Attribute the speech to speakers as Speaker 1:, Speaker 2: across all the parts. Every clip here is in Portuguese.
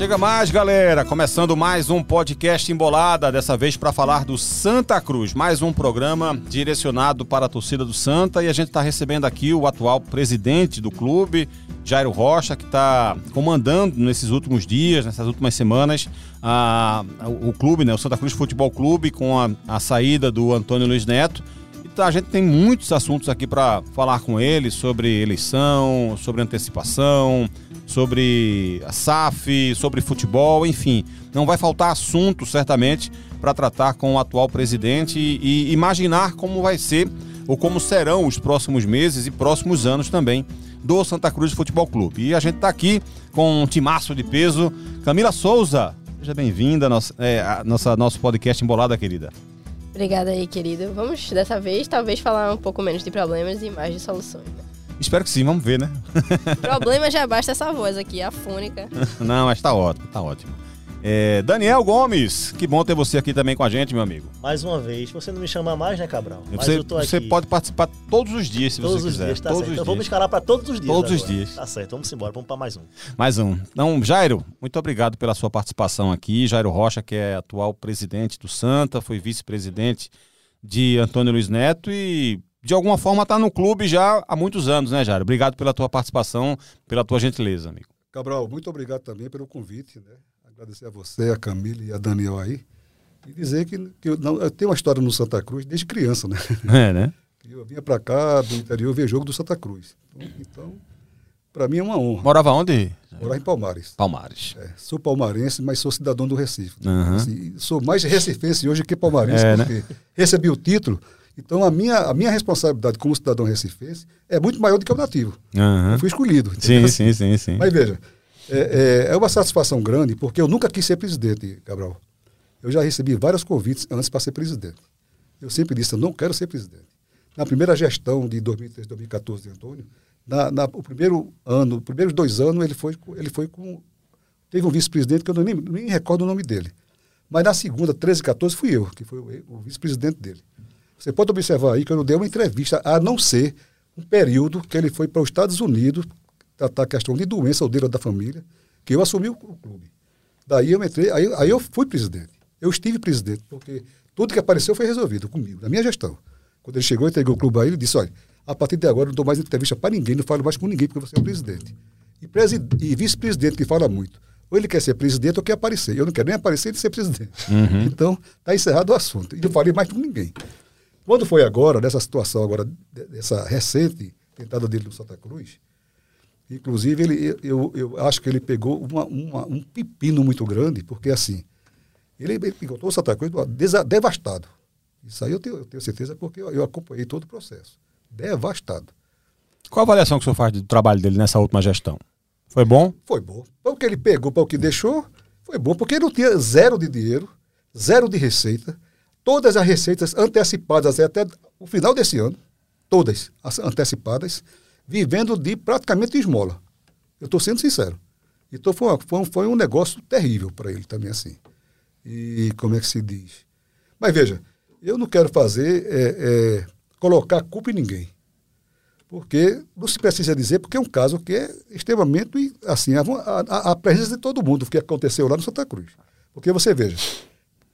Speaker 1: Chega mais, galera! Começando mais um podcast Embolada, dessa vez para falar do Santa Cruz. Mais um programa direcionado para a torcida do Santa e a gente está recebendo aqui o atual presidente do clube, Jairo Rocha, que está comandando nesses últimos dias, nessas últimas semanas, a, o clube, né, o Santa Cruz Futebol Clube, com a, a saída do Antônio Luiz Neto. Então a gente tem muitos assuntos aqui para falar com ele sobre eleição, sobre antecipação, sobre a SAF, sobre futebol, enfim. Não vai faltar assunto, certamente, para tratar com o atual presidente e, imaginar como vai ser ou como serão os próximos meses e próximos anos também do Santa Cruz Futebol Clube. E a gente está aqui com um timaço de peso. Camila Souza, seja bem-vinda ao nosso, é, nossa, nosso podcast Embolada, querida.
Speaker 2: Obrigada aí, querido. Vamos, dessa vez, talvez falar um pouco menos de problemas e mais de soluções. Né?
Speaker 1: Espero que sim, vamos ver, né?
Speaker 2: Problema já basta essa voz aqui, afônica.
Speaker 1: Não, mas tá ótimo, tá ótimo. É, Daniel Gomes, que bom ter você aqui também com a gente, meu amigo.
Speaker 3: Mais uma vez, você não me chama mais, né, Cabral?
Speaker 1: Mas você, eu tô aqui. Você pode participar todos os dias, se
Speaker 3: todos
Speaker 1: você quiser.
Speaker 3: Dias, tá
Speaker 1: todos
Speaker 3: certo.
Speaker 1: os
Speaker 3: então
Speaker 1: dias.
Speaker 3: vamos escalar para todos os dias.
Speaker 1: Todos
Speaker 3: agora.
Speaker 1: os dias.
Speaker 3: Tá certo, vamos embora, vamos para mais um.
Speaker 1: Mais um. Então, Jairo, muito obrigado pela sua participação aqui. Jairo Rocha, que é atual presidente do Santa, foi vice-presidente de Antônio Luiz Neto e de alguma forma está no clube já há muitos anos, né, Jairo? Obrigado pela tua participação, pela tua gentileza, amigo.
Speaker 4: Cabral, muito obrigado também pelo convite, né? Agradecer a você, a Camila e a Daniel aí. E dizer que, que eu, não, eu tenho uma história no Santa Cruz desde criança, né?
Speaker 1: É, né?
Speaker 4: Eu vinha para cá do interior ver jogo do Santa Cruz. Então, então para mim é uma honra.
Speaker 1: Morava onde?
Speaker 4: Morar em Palmares.
Speaker 1: Palmares.
Speaker 4: É, sou palmarense, mas sou cidadão do Recife.
Speaker 1: Uhum.
Speaker 4: Assim, sou mais recifense hoje que palmarense,
Speaker 1: É, né?
Speaker 4: porque recebi o título. Então a minha, a minha responsabilidade como cidadão recifense é muito maior do que o nativo.
Speaker 1: Uhum.
Speaker 4: Eu fui escolhido.
Speaker 1: Sim, sim, sim, sim.
Speaker 4: Mas veja, é, é, é uma satisfação grande, porque eu nunca quis ser presidente, Cabral. Eu já recebi vários convites antes para ser presidente. Eu sempre disse, eu não quero ser presidente. Na primeira gestão de 2013, 2014 de Antônio, na, na, o primeiro ano, os primeiros dois anos, ele foi, com- ele foi com. Teve um vice-presidente que eu nem, nem recordo o nome dele. Mas na segunda, 13 e 14, fui eu, que foi o, o vice-presidente dele. Você pode observar aí que eu não dei uma entrevista, a não ser um período que ele foi para os Estados Unidos tratar a questão de doença ou dele da família, que eu assumi o, clube. Daí eu entrei, aí, aí eu fui presidente. Eu estive presidente, porque tudo que apareceu foi resolvido comigo, na minha gestão. Quando ele chegou, entregou o clube a ele, ele disse, olha, a partir de agora eu não dou mais entrevista para ninguém, não falo mais com ninguém, porque você é o presidente. E, presi- e vice-presidente que fala muito. Ou ele quer ser presidente ou quer aparecer. Eu não quero nem aparecer nem ser presidente. Então, está encerrado o assunto. E não falei mais com ninguém. Quando foi agora, nessa situação agora, de- dessa recente tentada dele no Santa Cruz, inclusive ele, eu, eu acho que ele pegou uma- uma- um pepino muito grande, porque assim, ele encontrou o Santa Cruz devastado. Isso aí eu tenho, eu tenho certeza porque eu, eu acompanhei todo o processo. Devastado.
Speaker 1: Qual a avaliação que o senhor faz do trabalho dele nessa última gestão? Foi bom?
Speaker 4: Foi bom. Para o que ele pegou, para o que deixou, foi bom, porque ele não tinha zero de dinheiro, zero de receita, todas as receitas antecipadas até o final desse ano, todas as antecipadas, vivendo de praticamente esmola. Eu estou sendo sincero. Então foi, uma- um, foi um negócio terrível para ele também, assim. E como é que se diz? Mas veja, eu não quero fazer, é, é, colocar culpa em ninguém porque não se precisa dizer, porque é um caso que é extremamente, assim, a, a- a presença de todo mundo, o que aconteceu lá no Santa Cruz. Porque você veja,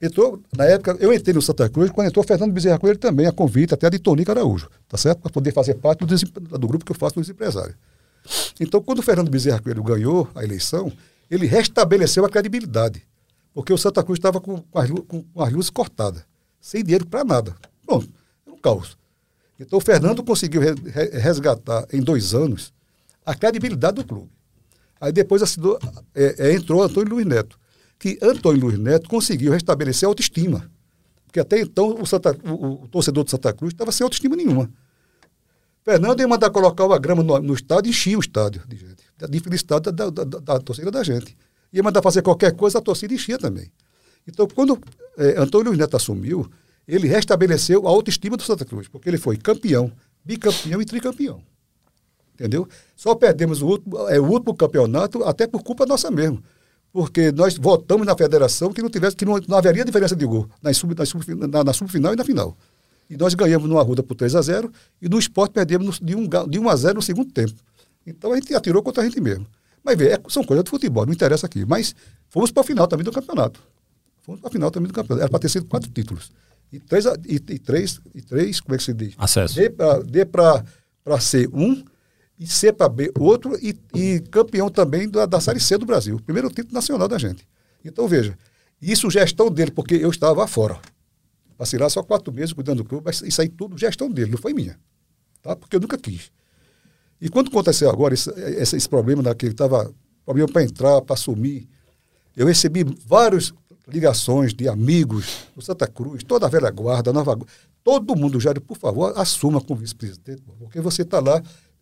Speaker 4: entrou, na época, eu entrei no Santa Cruz, quando entrou Fernando Bezerra Coelho também, a convite até de Tonico Araújo, tá certo? Para poder fazer parte do, do grupo que eu faço dos empresários. Então, quando o Fernando Bezerra Coelho ganhou a eleição, ele restabeleceu a credibilidade, porque o Santa Cruz estava com, com as com- as luzes cortadas, sem dinheiro para nada. Bom, era um caos. Então o Fernando conseguiu re- re- resgatar em dois anos a credibilidade do clube. Aí depois assinou, é, é, entrou Antônio Luiz Neto, que Antônio Luiz Neto conseguiu restabelecer a autoestima. Porque até então o, Santa- o- o torcedor de Santa Cruz estava sem autoestima nenhuma. Fernando ia mandar colocar uma grama no, no estádio e enchia o estádio de gente. De felicidade da, da, da- da torcida da gente. Ia mandar fazer qualquer coisa, a torcida enchia também. Então, quando eh, Antônio Luiz Neto assumiu, ele restabeleceu a autoestima do Santa Cruz, porque ele foi campeão, bicampeão e tricampeão. Entendeu? Só perdemos o último, é, o último campeonato até por culpa nossa mesmo. Porque nós votamos na federação que não tivesse, que não, não haveria diferença de gol nas sub, nas sub, na, na subfinal e na final. E nós ganhamos no Arruda por 3 a 0 e no esporte perdemos de 1, ga- de 1 a 0 no segundo tempo. Então a gente atirou contra a gente mesmo. Mas vê, é- são coisas de futebol, não interessa aqui. Mas fomos para a final também do campeonato. Fomos para a final também do campeonato. Era para ter sido quatro títulos. E três, e, e três, e três, como é que se diz?
Speaker 1: Acesso.
Speaker 4: D para C um e C para B outro e, e campeão também da, da Série C do Brasil. Primeiro título nacional da gente. Então, veja, isso gestão dele, porque eu estava fora. Passei lá só quatro meses cuidando do clube, mas isso aí tudo gestão dele, não foi minha. Tá? Porque eu nunca quis. E quando aconteceu agora esse, esse, esse problema daquele estava problema para entrar, para assumir, eu recebi várias ligações de amigos do Santa Cruz, toda a velha guarda, Nova Guarda, todo mundo, Jário, por favor, assuma como vice-presidente, porque você está lá.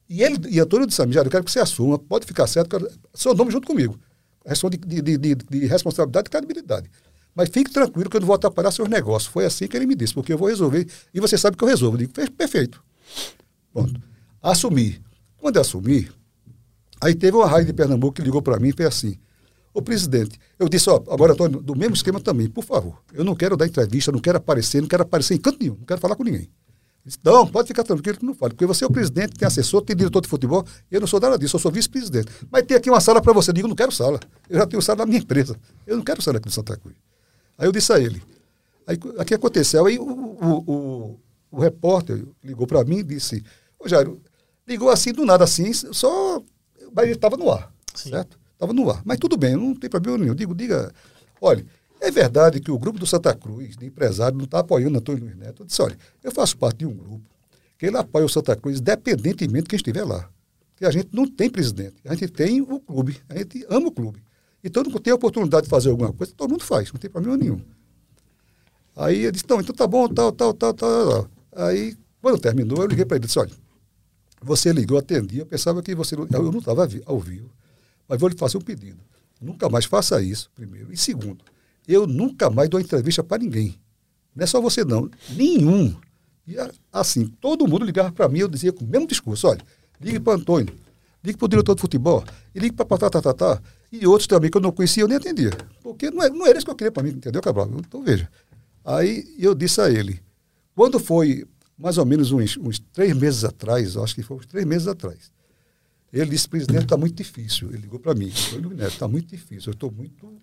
Speaker 4: E ele e Antônio disse a mim, eu quero que você assuma, pode ficar certo, quero, seu nome junto comigo. Questão de, de, de, de, de responsabilidade e credibilidade. Mas fique tranquilo que eu não vou atrapalhar seus negócios. Foi assim que ele me disse, porque eu vou resolver. E você sabe que eu resolvo. Eu digo, "Fez- perfeito. Pronto. Assumi. Quando eu assumi, aí teve uma rádio de Pernambuco que ligou para mim e fez assim: Ô presidente, eu disse, ó, agora Antônio, do mesmo esquema também, por favor. Eu não quero dar entrevista, não quero aparecer, não quero aparecer em canto nenhum, não quero falar com ninguém. Disse, não, pode ficar tranquilo que não fale, porque você é o presidente, tem assessor, tem diretor de futebol, eu não sou nada disso, eu sou vice-presidente. Mas tem aqui uma sala para você. Eu digo, não quero sala. Eu já tenho sala na minha empresa. Eu não quero sala aqui no Santa Cruz. Aí eu disse a ele. Aí o que aconteceu? Aí o, o, o, o repórter ligou para mim e disse, ô Jairo, ligou assim do nada assim, só. Mas ele estava no ar,
Speaker 3: Sim.
Speaker 4: certo? Estava no ar. Mas tudo bem, não tem problema nenhum. Digo, diga, olha, é verdade que o grupo do Santa Cruz, de empresário, não está apoiando Antônio Luiz Neto. Eu disse, olha, eu faço parte de um grupo que ele apoia o Santa Cruz, independentemente de quem estiver lá. Porque a gente não tem presidente, a gente tem o clube, a gente ama o clube. Então, não tem a oportunidade de fazer alguma coisa, todo mundo faz, não tem problema nenhum. Aí ele disse, não, então tá bom, tal, tal, tal, tal. tal. Aí, quando terminou, eu liguei para ele e disse, olha, você ligou, atendi, eu pensava que você eu não estava ao vivo, mas vou lhe fazer um pedido. Nunca mais faça isso, primeiro. E segundo, eu nunca mais dou entrevista para ninguém. Não é só você não, nenhum. E assim, todo mundo ligava para mim, eu dizia com o mesmo discurso, olha, ligue para Antônio, ligue para o diretor de futebol, e ligue para tá, tá, tá, tá, e outros também que eu não conhecia, eu nem atendia. Porque não era, não era isso que eu queria para mim, entendeu, Cabral? Então veja. Aí eu disse a ele, quando foi mais ou menos uns, uns três meses atrás, acho que foi uns três meses atrás, ele disse, presidente, está muito difícil. Ele ligou para mim, está muito difícil, eu estou muito.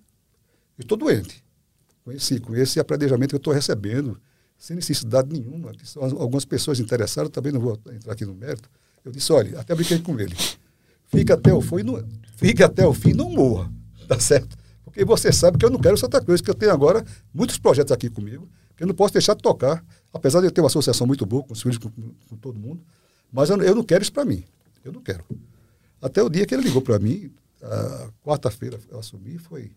Speaker 4: Eu estou doente. Com esse, com esse apredejamento que eu estou recebendo, sem necessidade nenhuma. algumas pessoas interessadas, também não vou entrar aqui no mérito. Eu disse, olha, até brinquei com ele. Fica até o fim, não, fica até o fim não morra. Tá certo? Porque você sabe que eu não quero Santa Cruz, que eu tenho agora muitos projetos aqui comigo, que eu não posso deixar de tocar, apesar de eu ter uma associação muito boa com os filhos, com, com todo mundo, mas eu, eu não quero isso para mim. Eu não quero. Até o dia que ele ligou para mim, quarta-feira eu assumi, foi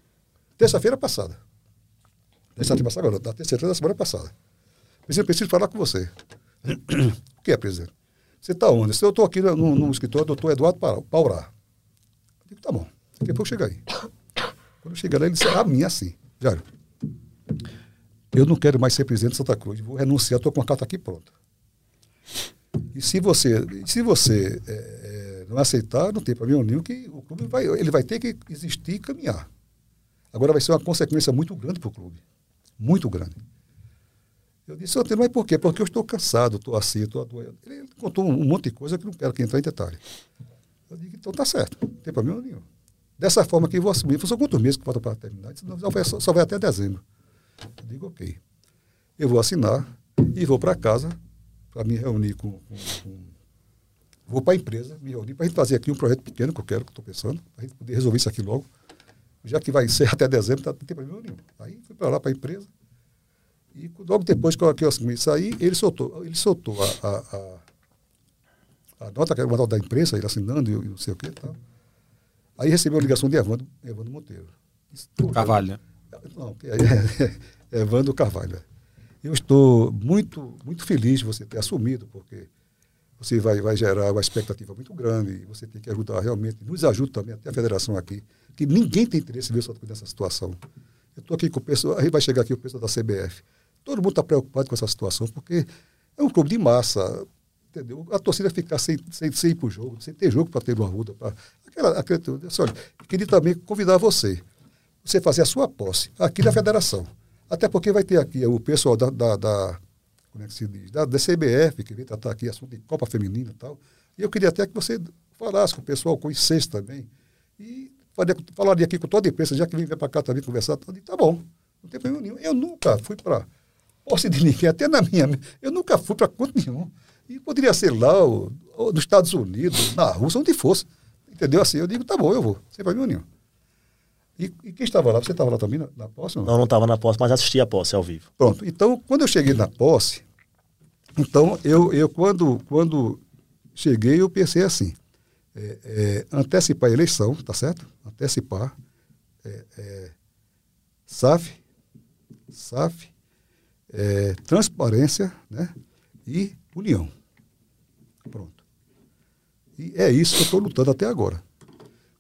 Speaker 4: terça-feira passada. Terça-feira passada, agora, na terça-feira da semana passada. Presidente, preciso falar com você. o que é, presidente? Você está onde? Eu estou aqui no, no escritório do doutor Eduardo Pa- Paurá. Eu digo, tá bom. Daqui a pouco chega aí. Quando eu cheguei lá, ele disse, a mim assim, Jário, eu não quero mais ser presidente de Santa Cruz, vou renunciar, estou com a carta aqui pronta. E se você, se você é, é, não aceitar, não tem problema nenhum, que o clube vai, ele vai ter que existir e caminhar. Agora vai ser uma consequência muito grande para o clube. Muito grande. Eu disse, Antônio, mas por quê? Porque eu estou cansado, estou assim, estou adoendo. Ele contou um monte de coisa que não quero que entrar em detalhe. Eu digo, então tá certo, não tem problema nenhum. Dessa forma que eu vou assumir. São quantos meses que falta para terminar? Disse, Não, só vai, só vai até dezembro. Eu digo, ok. Eu vou assinar e vou para casa para me reunir com. com, com vou para a empresa, me reunir para a gente fazer aqui um projeto pequeno que eu quero, que estou pensando, para a gente poder resolver isso aqui logo. Já que vai ser até dezembro, tá, não tem problema nenhum. Aí fui para lá, para a empresa. E logo depois que eu, que eu assumi isso aí, ele soltou, ele soltou a, a, a, a nota, que era uma nota da imprensa, ele assinando e, não sei o que tal. Aí recebeu a ligação de Evandro, Evandro Monteiro. "Pô,
Speaker 1: Carvalho, né?
Speaker 4: não, é, é, Evandro Carvalho. Eu estou muito, muito feliz de você ter assumido, porque você vai, vai gerar uma expectativa muito grande e você tem que ajudar realmente, nos ajuda também, até a federação aqui, que ninguém tem interesse em ver o nessa situação. Eu estou aqui com o pessoal, aí vai chegar aqui o pessoal da CBF. Todo mundo está preocupado com essa situação, porque é um clube de massa, entendeu? A torcida ficar sem, sem, sem ir para o jogo, sem ter jogo para ter uma ruda. Pra, aquela, aquela, olha, queria também convidar você, você fazer a sua posse aqui na federação. Até porque vai ter aqui o pessoal da, da, da como é que se diz, da, da CBF, que vem tratar aqui assunto de Copa Feminina e tal. E eu queria até que você falasse com o pessoal, conhecesse também, e falaria aqui com toda a imprensa, já que vim para cá também conversar. Eu disse, tá bom, não tem problema nenhum. Eu nunca fui para posse de ninguém, até na minha. Eu nunca fui para canto nenhum. E poderia ser lá, ou, ou nos Estados Unidos, na Rússia, onde fosse. Entendeu? Assim, eu digo, tá bom, eu vou, sem problema nenhum. E, e quem estava lá? Você estava lá também na, na posse?
Speaker 3: Não, não estava na posse, mas assisti a posse ao vivo.
Speaker 4: Pronto. Então, quando eu cheguei na posse, então eu, eu quando, quando cheguei, eu pensei assim: é, é, antecipar a eleição, tá certo? Antecipar. É, é SAF, SAF, é, transparência né? e união. Pronto. E é isso que eu estou lutando até agora.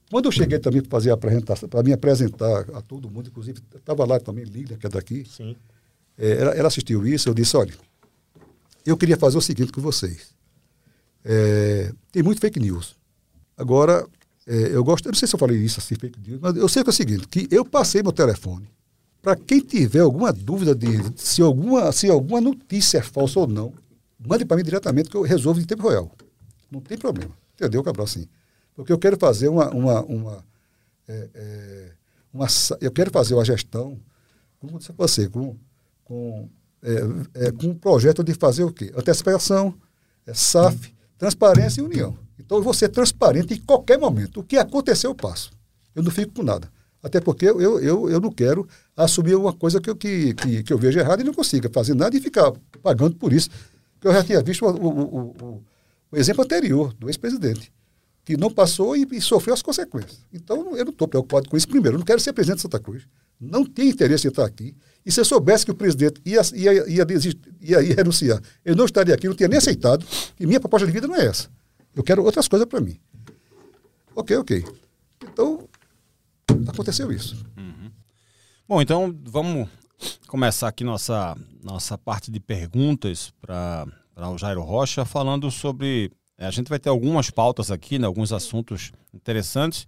Speaker 4: Quando eu cheguei também para fazer a apresentação, para me apresentar a todo mundo, inclusive estava lá também Lília, que é daqui.
Speaker 3: Sim.
Speaker 4: É, ela, ela, assistiu isso, eu disse, olha, eu queria fazer o seguinte com vocês. É, tem muito fake news. Agora, é, eu gosto, eu não sei se eu falei isso assim, mas eu sei que é o seguinte, que eu passei meu telefone para quem tiver alguma dúvida de se alguma, se alguma notícia é falsa ou não, mande para mim diretamente que eu resolvo em tempo real. Não tem problema. Entendeu, Cabral? Assim. Porque eu quero fazer uma. uma, uma, é, é, uma eu quero fazer uma gestão, como disse você, com, com, é, é, com um projeto de fazer o quê? Antecipação, é, SAF, transparência e união. Então eu vou ser transparente em qualquer momento. O que acontecer, eu passo. Eu não fico com nada. Até porque eu, eu, eu não quero assumir uma coisa que eu, que, que, que eu vejo errado e não consiga fazer nada e ficar pagando por isso. Eu já tinha visto o, o, o, o exemplo anterior do ex-presidente que não passou e, e, sofreu as consequências. Então, eu não estou preocupado com isso. Primeiro, eu não quero ser presidente de Santa Cruz. Não tenho interesse em estar aqui. E se eu soubesse que o presidente ia, ia, ia, desistir, ia, ia renunciar, eu não estaria aqui, não tinha nem aceitado. E minha proposta de vida não é essa. Eu quero outras coisas para mim. Ok, ok. Então, aconteceu isso.
Speaker 1: Uhum. Bom, então vamos começar aqui nossa, nossa parte de perguntas para o Jairo Rocha, falando sobre é, a gente vai ter algumas pautas aqui, né, alguns assuntos interessantes.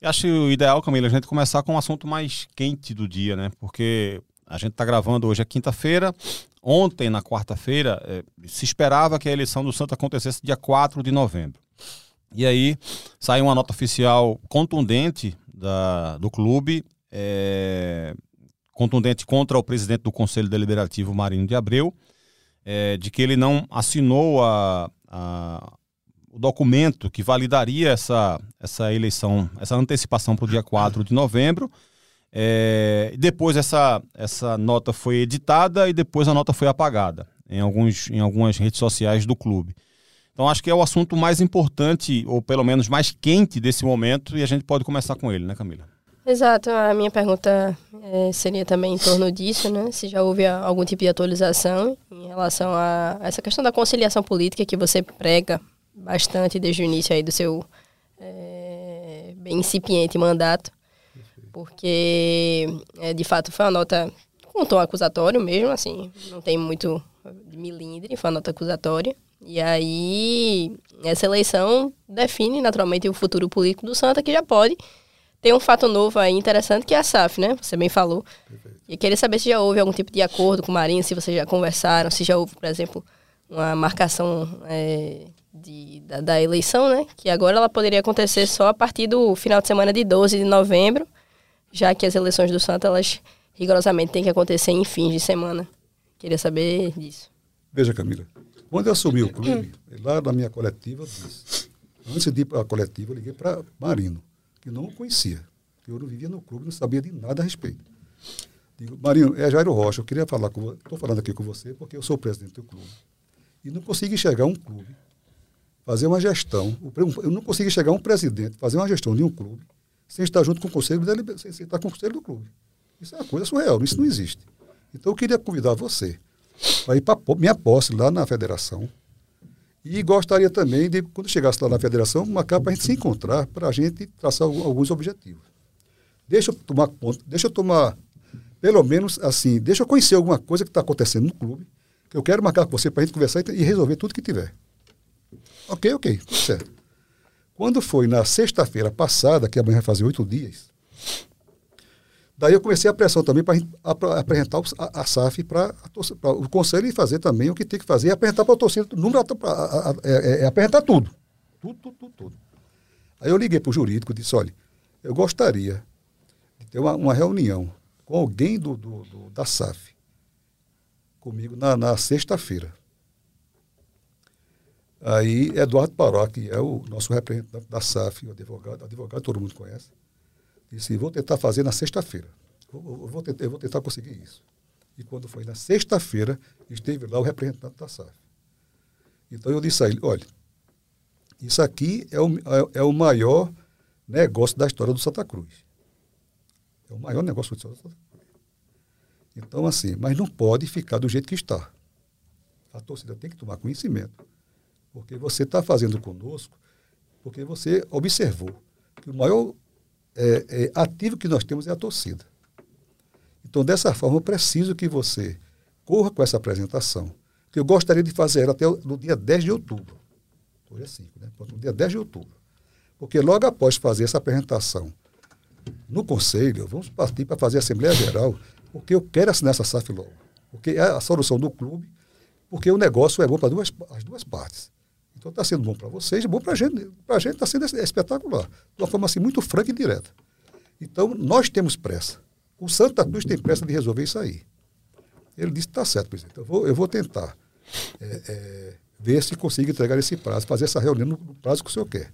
Speaker 1: E acho o ideal, Camila, a gente começar com um assunto mais quente do dia, né? Porque a gente está gravando hoje é quinta-feira. Ontem, na quarta-feira, é, se esperava que a eleição do Santos acontecesse dia 4 de novembro. E aí saiu uma nota oficial contundente da, do clube, é, contundente contra o presidente do Conselho Deliberativo, Marinho de Abreu, é, de que ele não assinou a, a, o documento que validaria essa, essa eleição, essa antecipação para o dia 4 de novembro. É, depois essa, essa nota foi editada e depois a nota foi apagada em, alguns, em algumas redes sociais do clube. Então acho que é o assunto mais importante, ou pelo menos mais quente desse momento, e a gente pode começar com ele, né, Camila?
Speaker 2: Exato, a minha pergunta é, seria também em torno disso, né? Se já houve algum tipo de atualização em relação a essa questão da conciliação política que você prega bastante desde o início aí do seu é, bem incipiente mandato, porque é, de fato foi uma nota com tom acusatório mesmo, assim, não tem muito de milindre, foi uma nota acusatória. E aí, essa eleição define naturalmente o futuro político do Santa, que já pode ter um fato novo aí interessante, que é a SAF, né? Você bem falou. Perfeito. E queria saber se já houve algum tipo de acordo com o Marinho, se vocês já conversaram, se já houve, por exemplo, uma marcação é, de, da, da, eleição, né? Que agora ela poderia acontecer só a partir do final de semana de 12 de novembro, já que as eleições do Santa, elas rigorosamente têm que acontecer em fins de semana. Queria saber disso.
Speaker 4: Veja, Camila, quando eu assumi o clube, lá na minha coletiva, disse, antes de ir para a coletiva, eu liguei para Marino, que não o conhecia, que eu não vivia no clube, não sabia de nada a respeito. Digo, Marino, é Jairo Rocha, eu queria falar com você, estou falando aqui com você porque eu sou presidente do clube. E não consigo enxergar um clube, fazer uma gestão, eu não consigo enxergar um presidente, fazer uma gestão de um clube, sem estar junto com o conselho, sem estar com o conselho do clube. Isso é uma coisa surreal, isso não existe. Então eu queria convidar você para ir para minha posse lá na federação. E gostaria também de, quando chegasse lá na federação, marcar para a gente se encontrar, para a gente traçar alguns objetivos. Deixa eu tomar conta, deixa eu tomar, pelo menos assim, deixa eu conhecer alguma coisa que está acontecendo no clube, que eu quero marcar com você para a gente conversar e resolver tudo que tiver. Ok, ok, tudo certo. Quando foi na sexta-feira passada, que amanhã vai fazer oito dias, Daí eu comecei a pressão também para apresentar a, a SAF para o conselho e fazer também o que tem que fazer, e apresentar para a torcida, número, é, é, é, apresentar tudo. Tudo, tudo, tudo, tudo. Aí eu liguei para o jurídico e disse, olha, eu gostaria de ter uma, uma reunião com alguém do, do, do da SAF comigo na, na sexta-feira. Aí, Eduardo Paró, que é o nosso representante da SAF, o advogado, advogado todo mundo conhece, disse: vou tentar fazer na sexta-feira. Vou tentar, eu vou tentar conseguir isso. E quando foi na sexta-feira, esteve lá o representante da SAF. Então eu disse a ele: olha, isso aqui é o, é, é o maior negócio da história do Santa Cruz. É o maior negócio do Santa Cruz. Então, assim, mas não pode ficar do jeito que está. A torcida tem que tomar conhecimento porque você está fazendo conosco, porque você observou que o maior é, é, ativo que nós temos é a torcida. Então, dessa forma, eu preciso que você corra com essa apresentação, que eu gostaria de fazer até no dia 10 de outubro. Hoje é 5, né? No dia 10 de outubro. Porque logo após fazer essa apresentação no Conselho, vamos partir para fazer a Assembleia Geral, porque eu quero assinar essa SAF logo. Porque é a solução do clube, porque o negócio é bom para duas, as duas partes. Então está sendo bom para vocês, bom para a gente. Para a gente está sendo espetacular. De uma forma assim muito franca e direta. Então, nós temos pressa. O Santa Cruz tem pressa de resolver isso aí. Ele disse, está certo, presidente. Eu vou, eu vou tentar é, é, ver se consigo entregar esse prazo, fazer essa reunião no, no prazo que o senhor quer.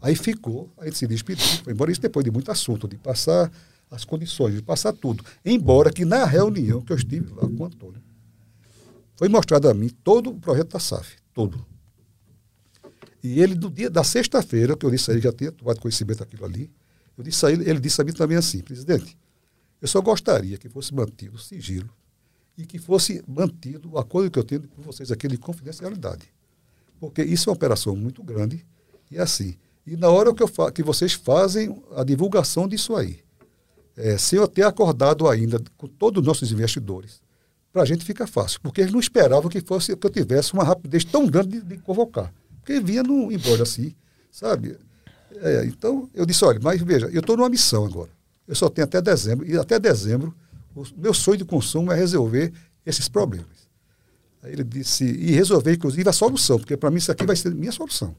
Speaker 4: Aí ficou, a gente se despediu, embora isso depois de muito assunto, de passar as condições, de passar tudo. Embora que na reunião que eu estive lá com o Antônio, foi mostrado a mim todo o projeto da SAF, todo. E ele, no dia da sexta-feira, que eu disse a ele, já tinha tomado conhecimento daquilo ali, eu disse a ele, ele disse a mim também assim, presidente, eu só gostaria que fosse mantido o sigilo e que fosse mantido o acordo que eu tenho com vocês aqui de confidencialidade. Porque isso é uma operação muito grande e é assim. E na hora que, eu que vocês fazem a divulgação disso aí, é, sem eu ter acordado ainda com todos os nossos investidores, para a gente fica fácil. Porque eles não esperavam que fosse que eu tivesse uma rapidez tão grande de, de convocar. Porque vinha no, embora assim, sabe? É, então, eu disse, olha, mas veja, eu estou numa missão agora. Eu só tenho até dezembro, e até dezembro, o meu sonho de consumo é resolver esses problemas. Aí ele disse, e resolver, inclusive, a solução, porque para mim isso aqui vai ser minha solução.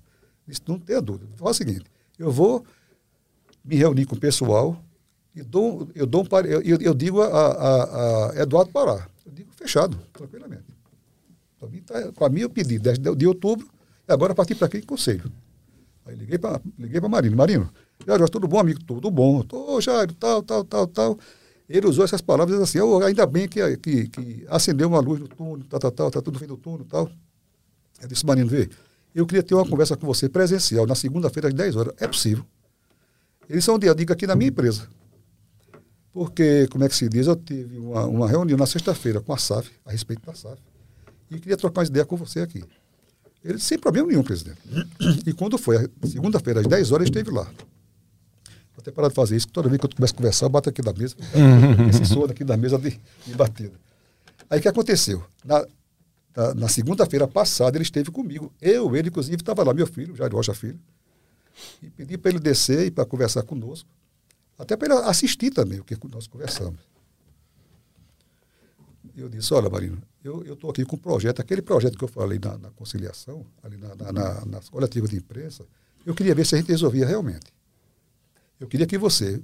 Speaker 4: Disse, não tenha dúvida. Fala o seguinte, eu vou me reunir com o pessoal e dou, eu, dou um, eu, eu digo a, a, a Eduardo Pará. Eu digo fechado, tranquilamente. Para mim, tá, mim eu pedi 10 de outubro, agora partir para aqui conselho. Aí liguei para liguei Marino. Marino, Jairo, tudo bom, amigo? Tudo bom. Ô, Jairo, tal, tal, tal, tal. Ele usou essas palavras assim, oh, ainda bem que, que, que, acendeu uma luz no túnel, tal, tal, tal, tá tudo fim do túnel tal. Eu disse, Marino, vê, eu queria ter uma conversa com você presencial na segunda-feira às 10 horas. É possível. Eles são dia diga aqui na minha empresa. Porque, como é que se diz, eu tive uma, uma reunião na sexta-feira com a SAF, a respeito da SAF, e queria trocar uma ideia com você aqui. Ele sem problema nenhum, presidente. E quando foi, segunda-feira, às 10 horas, ele esteve lá. Vou até parar de fazer isso, que toda vez que eu começo a conversar, eu bato aqui da mesa, esse som aqui da mesa de, de batida. Aí o que aconteceu? Na, na, na segunda-feira passada, ele esteve comigo. Eu, ele, inclusive, estava lá, meu filho, Jair Rocha Filho. E pedi para ele descer e para conversar conosco. Até para ele assistir também o que nós conversamos. Eu disse, olha, Marino, eu estou aqui com um projeto, aquele projeto que eu falei na, na conciliação, ali na, na, na, de imprensa, eu queria ver se a gente resolvia realmente. Eu queria que você,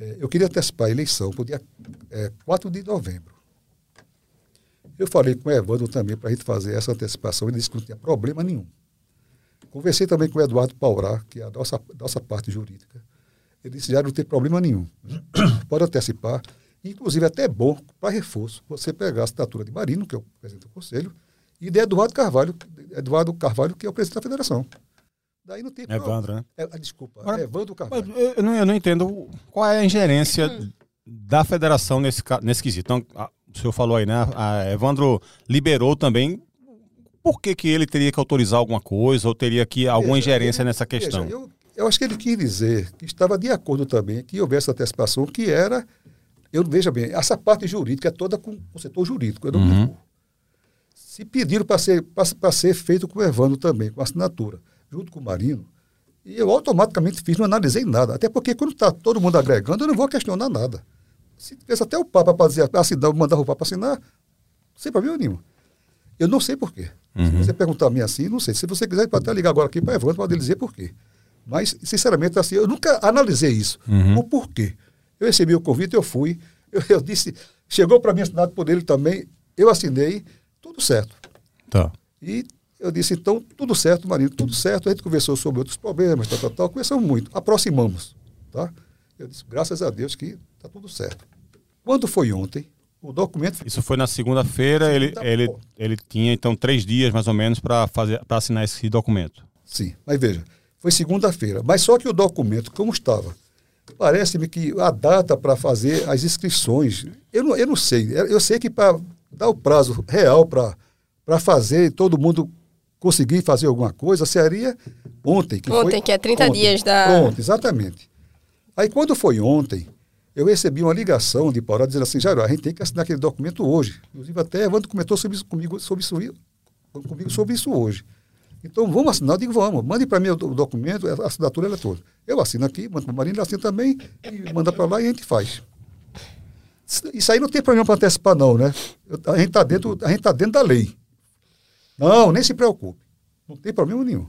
Speaker 4: é, eu queria antecipar a eleição para o dia é, 4 de novembro. Eu falei com o Evandro também para a gente fazer essa antecipação, ele disse que não tinha problema nenhum. Conversei também com o Eduardo Paurá, que é a nossa, nossa parte jurídica. Ele disse, já não tem problema nenhum. Pode antecipar. Inclusive, é até bom, para reforço, você pegar a assinatura de Marino, que é o presidente do Conselho, e de Eduardo Carvalho, Eduardo Carvalho, que é o presidente da federação.
Speaker 1: Daí não tem Evandro, né?
Speaker 4: É, desculpa, Agora, é Evandro Carvalho.
Speaker 1: Eu não, eu não entendo qual é a ingerência hum. da federação nesse, nesse quesito. Então, a, o senhor falou aí, né? A Evandro liberou também. Por que, que ele teria que autorizar alguma coisa ou teria que alguma veja, ingerência ele, nessa questão?
Speaker 4: Veja, eu, eu acho que ele quis dizer que estava de acordo também que houvesse antecipação, que era eu veja bem, essa parte jurídica é toda com o setor jurídico. Eu não uhum. Se pediram para ser, ser feito com o Evandro também, com assinatura, junto com o Marino, e eu automaticamente fiz, não analisei nada. Até porque quando está todo mundo agregando, eu não vou questionar nada. Se tivesse até o Papa para dizer, assinar, mandar o Papa assinar, sem problema nenhum. Eu não sei porquê. Uhum. Se você perguntar a mim assim, não sei. Se você quiser, pode até ligar agora aqui para Evandro, pode dizer por quê. Mas, sinceramente, assim, eu nunca analisei isso.
Speaker 1: Uhum.
Speaker 4: O porquê. Eu recebi o convite, eu fui. Eu, eu disse, chegou para mim assinado por ele também, eu assinei, tudo certo.
Speaker 1: Tá.
Speaker 4: E eu disse, então, tudo certo, Marino, tudo certo. A gente conversou sobre outros problemas, tal, tal, tal. Conversamos muito, aproximamos. Tá? Eu disse, graças a Deus que está tudo certo. Quando foi ontem, o documento.
Speaker 1: Isso foi na segunda-feira, ele, ele, ele tinha então três dias mais ou menos para assinar esse documento.
Speaker 4: Sim, mas veja, foi segunda-feira. Mas só que o documento, como estava? Parece-me que a data para fazer as inscrições, eu não, eu não sei. Eu sei que para dar o prazo real para fazer todo mundo conseguir fazer alguma coisa seria ontem. Que
Speaker 2: Ontem,
Speaker 4: foi,
Speaker 2: que é 30 dias da-
Speaker 4: Pronto, exatamente. Aí quando foi ontem, eu recebi uma ligação de Pará dizendo assim, Jairo, a gente tem que assinar aquele documento hoje. Inclusive até Evandro comentou sobre isso, comigo, sobre isso, comigo sobre isso hoje. Então vamos assinar, eu digo, vamos, mande para mim o, do- o documento, a assinatura eletrônica. Eu assino aqui, mando para o Marina, ele assina também, e manda para lá e a gente faz. Isso aí não tem problema para antecipar, não, né? A gente está dentro, a gente tá dentro da lei. Não, nem se preocupe. Não tem problema nenhum.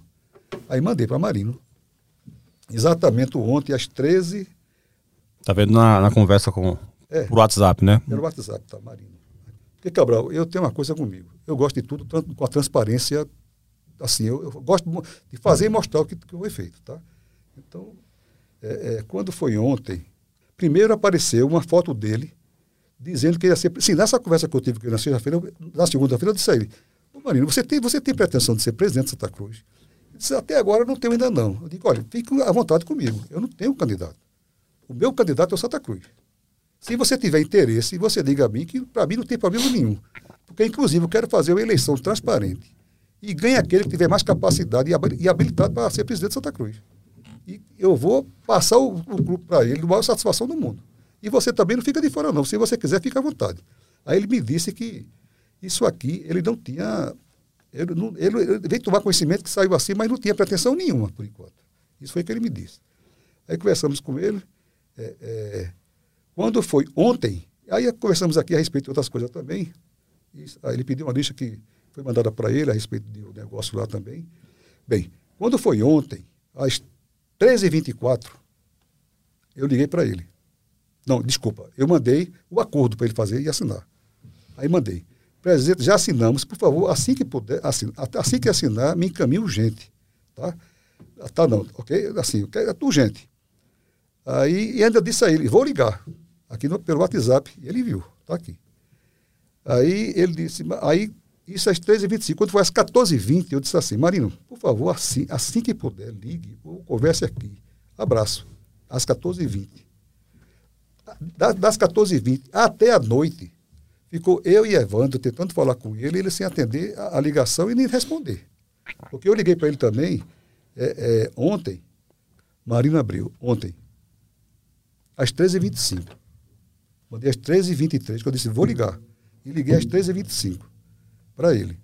Speaker 4: Aí mandei para Marino. Exatamente ontem, às 13
Speaker 1: Tá vendo na, na conversa com
Speaker 4: É.
Speaker 1: por WhatsApp, né?
Speaker 4: Pelo WhatsApp, tá, Marino. Porque, Cabral, eu tenho uma coisa comigo. Eu gosto de tudo, tanto com a transparência, assim, eu, eu gosto de fazer e mostrar o que, que foi feito, tá? Então, é, é, quando foi ontem, primeiro apareceu uma foto dele, dizendo que ia ser... Sim, nessa conversa que eu tive na sexta-feira, eu- na segunda-feira, eu disse a ele, Ô, Marino, você tem, você tem pretensão de ser presidente de Santa Cruz? Ele disse, até agora eu não tenho ainda não. Eu digo, olha, fique à vontade comigo, eu não tenho candidato. O meu candidato é o Santa Cruz. Se você tiver interesse, você diga a mim que para mim não tem problema nenhum. Porque, inclusive, eu quero fazer uma eleição transparente. E ganha aquele que tiver mais capacidade e habili- habilitado para ser presidente de Santa Cruz. E eu vou passar o, o grupo para ele, a maior satisfação do mundo. E você também não fica de fora, não. Se você quiser, fica à vontade. Aí ele me disse que isso aqui, ele não tinha. Ele, não, ele, ele veio tomar conhecimento que saiu assim, mas não tinha pretensão nenhuma, por enquanto. Isso foi o que ele me disse. Aí conversamos com ele. é, é, quando foi ontem, aí conversamos aqui a respeito de outras coisas também. E, aí ele pediu uma lista que foi mandada para ele a respeito do negócio lá também. Bem, quando foi ontem, às 13h24, eu liguei para ele. Não, desculpa, eu mandei o acordo para ele fazer e assinar. Aí mandei. Presidente, já assinamos, por favor, assim que puder, assin, assim que assinar, me encaminhe urgente. Tá? Tá não, ok? Assim, é urgente. Aí, e ainda disse a ele, vou ligar, aqui no, pelo WhatsApp, ele viu, está aqui. Aí ele disse, aí, isso às 13h25, quando foi às 14h20, eu disse assim, Marino, por favor, assim, assim que puder, ligue, ou converse aqui. Abraço, às 14h20. Das, das 14h20 até a noite, ficou eu e Evandro tentando falar com ele, ele sem atender a, a ligação e nem responder. Porque eu liguei para ele também, é, é, ontem, Marina abriu, ontem, às 13h25. Mandei às 13h23, que eu disse, vou ligar. E liguei às 13h25 para ele.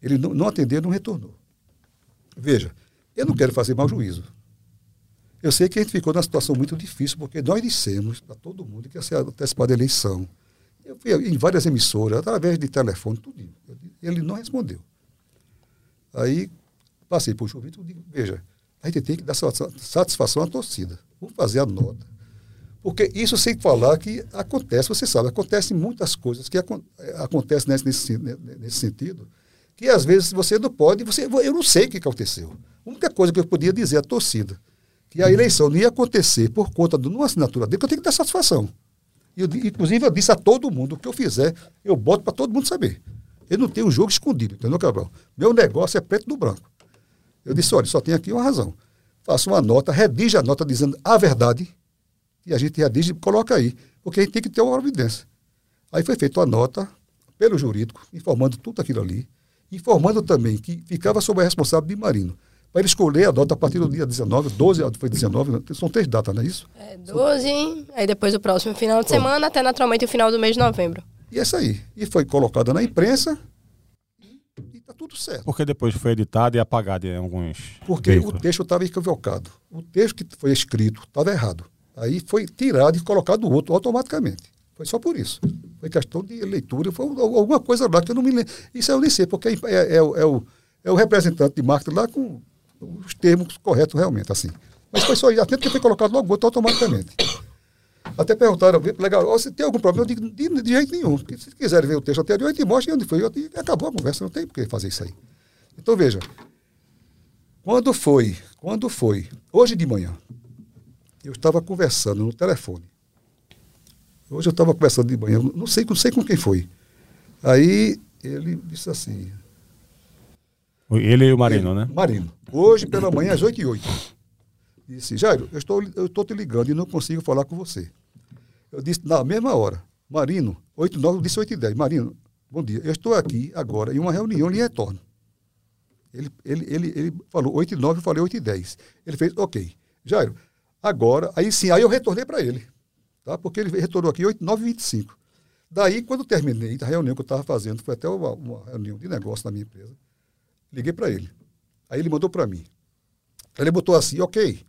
Speaker 4: Ele não, não atendeu, não retornou. Veja, eu não quero fazer mau juízo. Eu sei que a gente ficou numa situação muito difícil, porque nós dissemos para todo mundo que ia ser antecipada a eleição. Eu fui em várias emissoras, através de telefone, tudo. Ele não respondeu. Aí passei por João Vitor e digo, veja, a gente tem que dar satisfação à torcida. Vamos fazer a nota. Porque isso sem falar que acontece, você sabe, acontecem muitas coisas que acon acontecem nesse, nesse, nesse sentido, que às vezes você não pode, você, eu não sei o que aconteceu. A única coisa que eu podia dizer à torcida, que a eleição não ia acontecer por conta de uma assinatura dele, que eu tenho que dar satisfação. Eu, inclusive, eu disse a todo mundo, o que eu fizer, eu boto para todo mundo saber. Eu não tenho um jogo escondido, entendeu, Cabral? Meu negócio é preto no branco. Eu disse, olha, só tem aqui uma razão. Faça uma nota, redige a nota dizendo a verdade, e a gente redige e coloca aí, porque a gente tem que ter uma evidência. Aí foi feita a nota pelo jurídico, informando tudo aquilo ali, informando também que ficava sob a responsabilidade de Marino, para ele escolher a nota a partir do dia 19, 12, foi 19, são três datas, não é isso?
Speaker 2: É 12, aí depois o próximo final de semana, até naturalmente o final do mês de novembro.
Speaker 4: E é isso aí. E foi colocada na imprensa e está tudo certo.
Speaker 1: Porque depois foi editado e apagado em alguns.
Speaker 4: Porque
Speaker 1: veículos.
Speaker 4: o texto estava equivocado. O texto que foi escrito estava errado. Aí foi tirado e colocado outro automaticamente. Foi só por isso. Foi questão de leitura, foi alguma coisa lá que eu não me lembro. Isso eu nem sei, porque é, é, é, o, é, o, é o representante de marketing lá com os termos corretos realmente, assim. Mas foi só isso, atento que foi colocado logo outro automaticamente. Até perguntaram, legal, você tem algum problema? Eu digo, de, de jeito nenhum. Porque se quiserem ver o texto anterior, eu te mostro onde foi. Eu acabou a conversa, não tem por que fazer isso aí. Então, veja, quando foi, quando foi, hoje de manhã, eu estava conversando no telefone. Hoje eu estava conversando de manhã, não sei, não sei com quem foi. Aí ele disse assim.
Speaker 1: Ele e o Marino, ele, né?
Speaker 4: Marino. Hoje pela manhã, às 8 e 8 Disse, Jairo, eu estou, eu estou te ligando e não consigo falar com você. Eu disse, na mesma hora, Marino, 8 9, eu disse 8 e 10. Marino, bom dia. Eu estou aqui agora em uma reunião e retorno. Ele, ele, ele, ele falou 8 e 9, eu falei 8 e 10. Ele fez, ok. Jairo, agora, aí sim, aí eu retornei para ele. Tá? Porque ele retornou aqui 8, 9 e 25. Daí, quando terminei a reunião que eu estava fazendo, foi até uma, uma, reunião de negócio na minha empresa, liguei para ele. Aí ele mandou para mim. Ele botou assim, ok.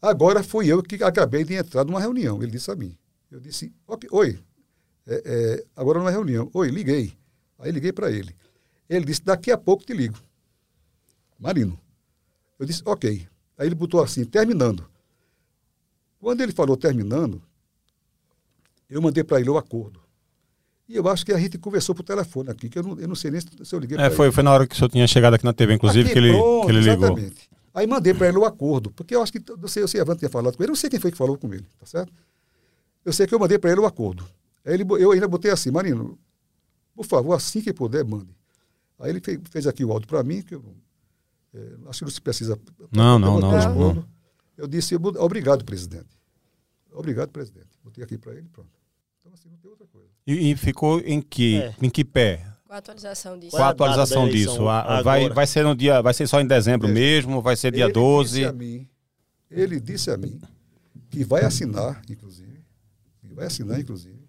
Speaker 4: Agora fui eu que acabei de entrar numa reunião. Ele disse a mim. Eu disse, ok, oi, é, é, agora numa reunião. Oi, liguei. Aí liguei para ele. Ele disse, daqui a pouco te ligo. Marino. Eu disse, ok. Aí ele botou assim, terminando. Quando ele falou terminando, eu mandei para ele o acordo. E eu acho que a gente conversou por telefone aqui, que eu não, eu não sei nem se eu liguei
Speaker 1: é, foi, ele. foi na hora que o senhor tinha chegado aqui na TV, inclusive, aqui, que, ele, pronto, que ele ligou. Exatamente.
Speaker 4: Aí mandei para ele o acordo, porque eu acho que, não sei, eu sei, Evandro tinha falado com ele, eu não sei quem foi que falou com ele, tá certo? Eu sei que eu mandei para ele o acordo. Aí ele, eu ainda botei assim, Marino, por favor, assim que puder, mande. Aí ele fez, fez aqui o áudio para mim, que eu é, acho que não se precisa.
Speaker 1: Não, não, não, não, não.
Speaker 4: Eu disse, obrigado, presidente. Obrigado, presidente. Botei aqui para ele pronto. Então, assim, não tem outra coisa.
Speaker 1: E, e ficou em que, é. em que pé?
Speaker 2: Com a atualização disso.
Speaker 1: Com a atualização disso. A, vai, vai ser no dia, vai ser só em dezembro é. mesmo, vai ser dia ele 12.
Speaker 4: Disse a mim, ele disse a mim que vai assinar, inclusive, que vai assinar, inclusive,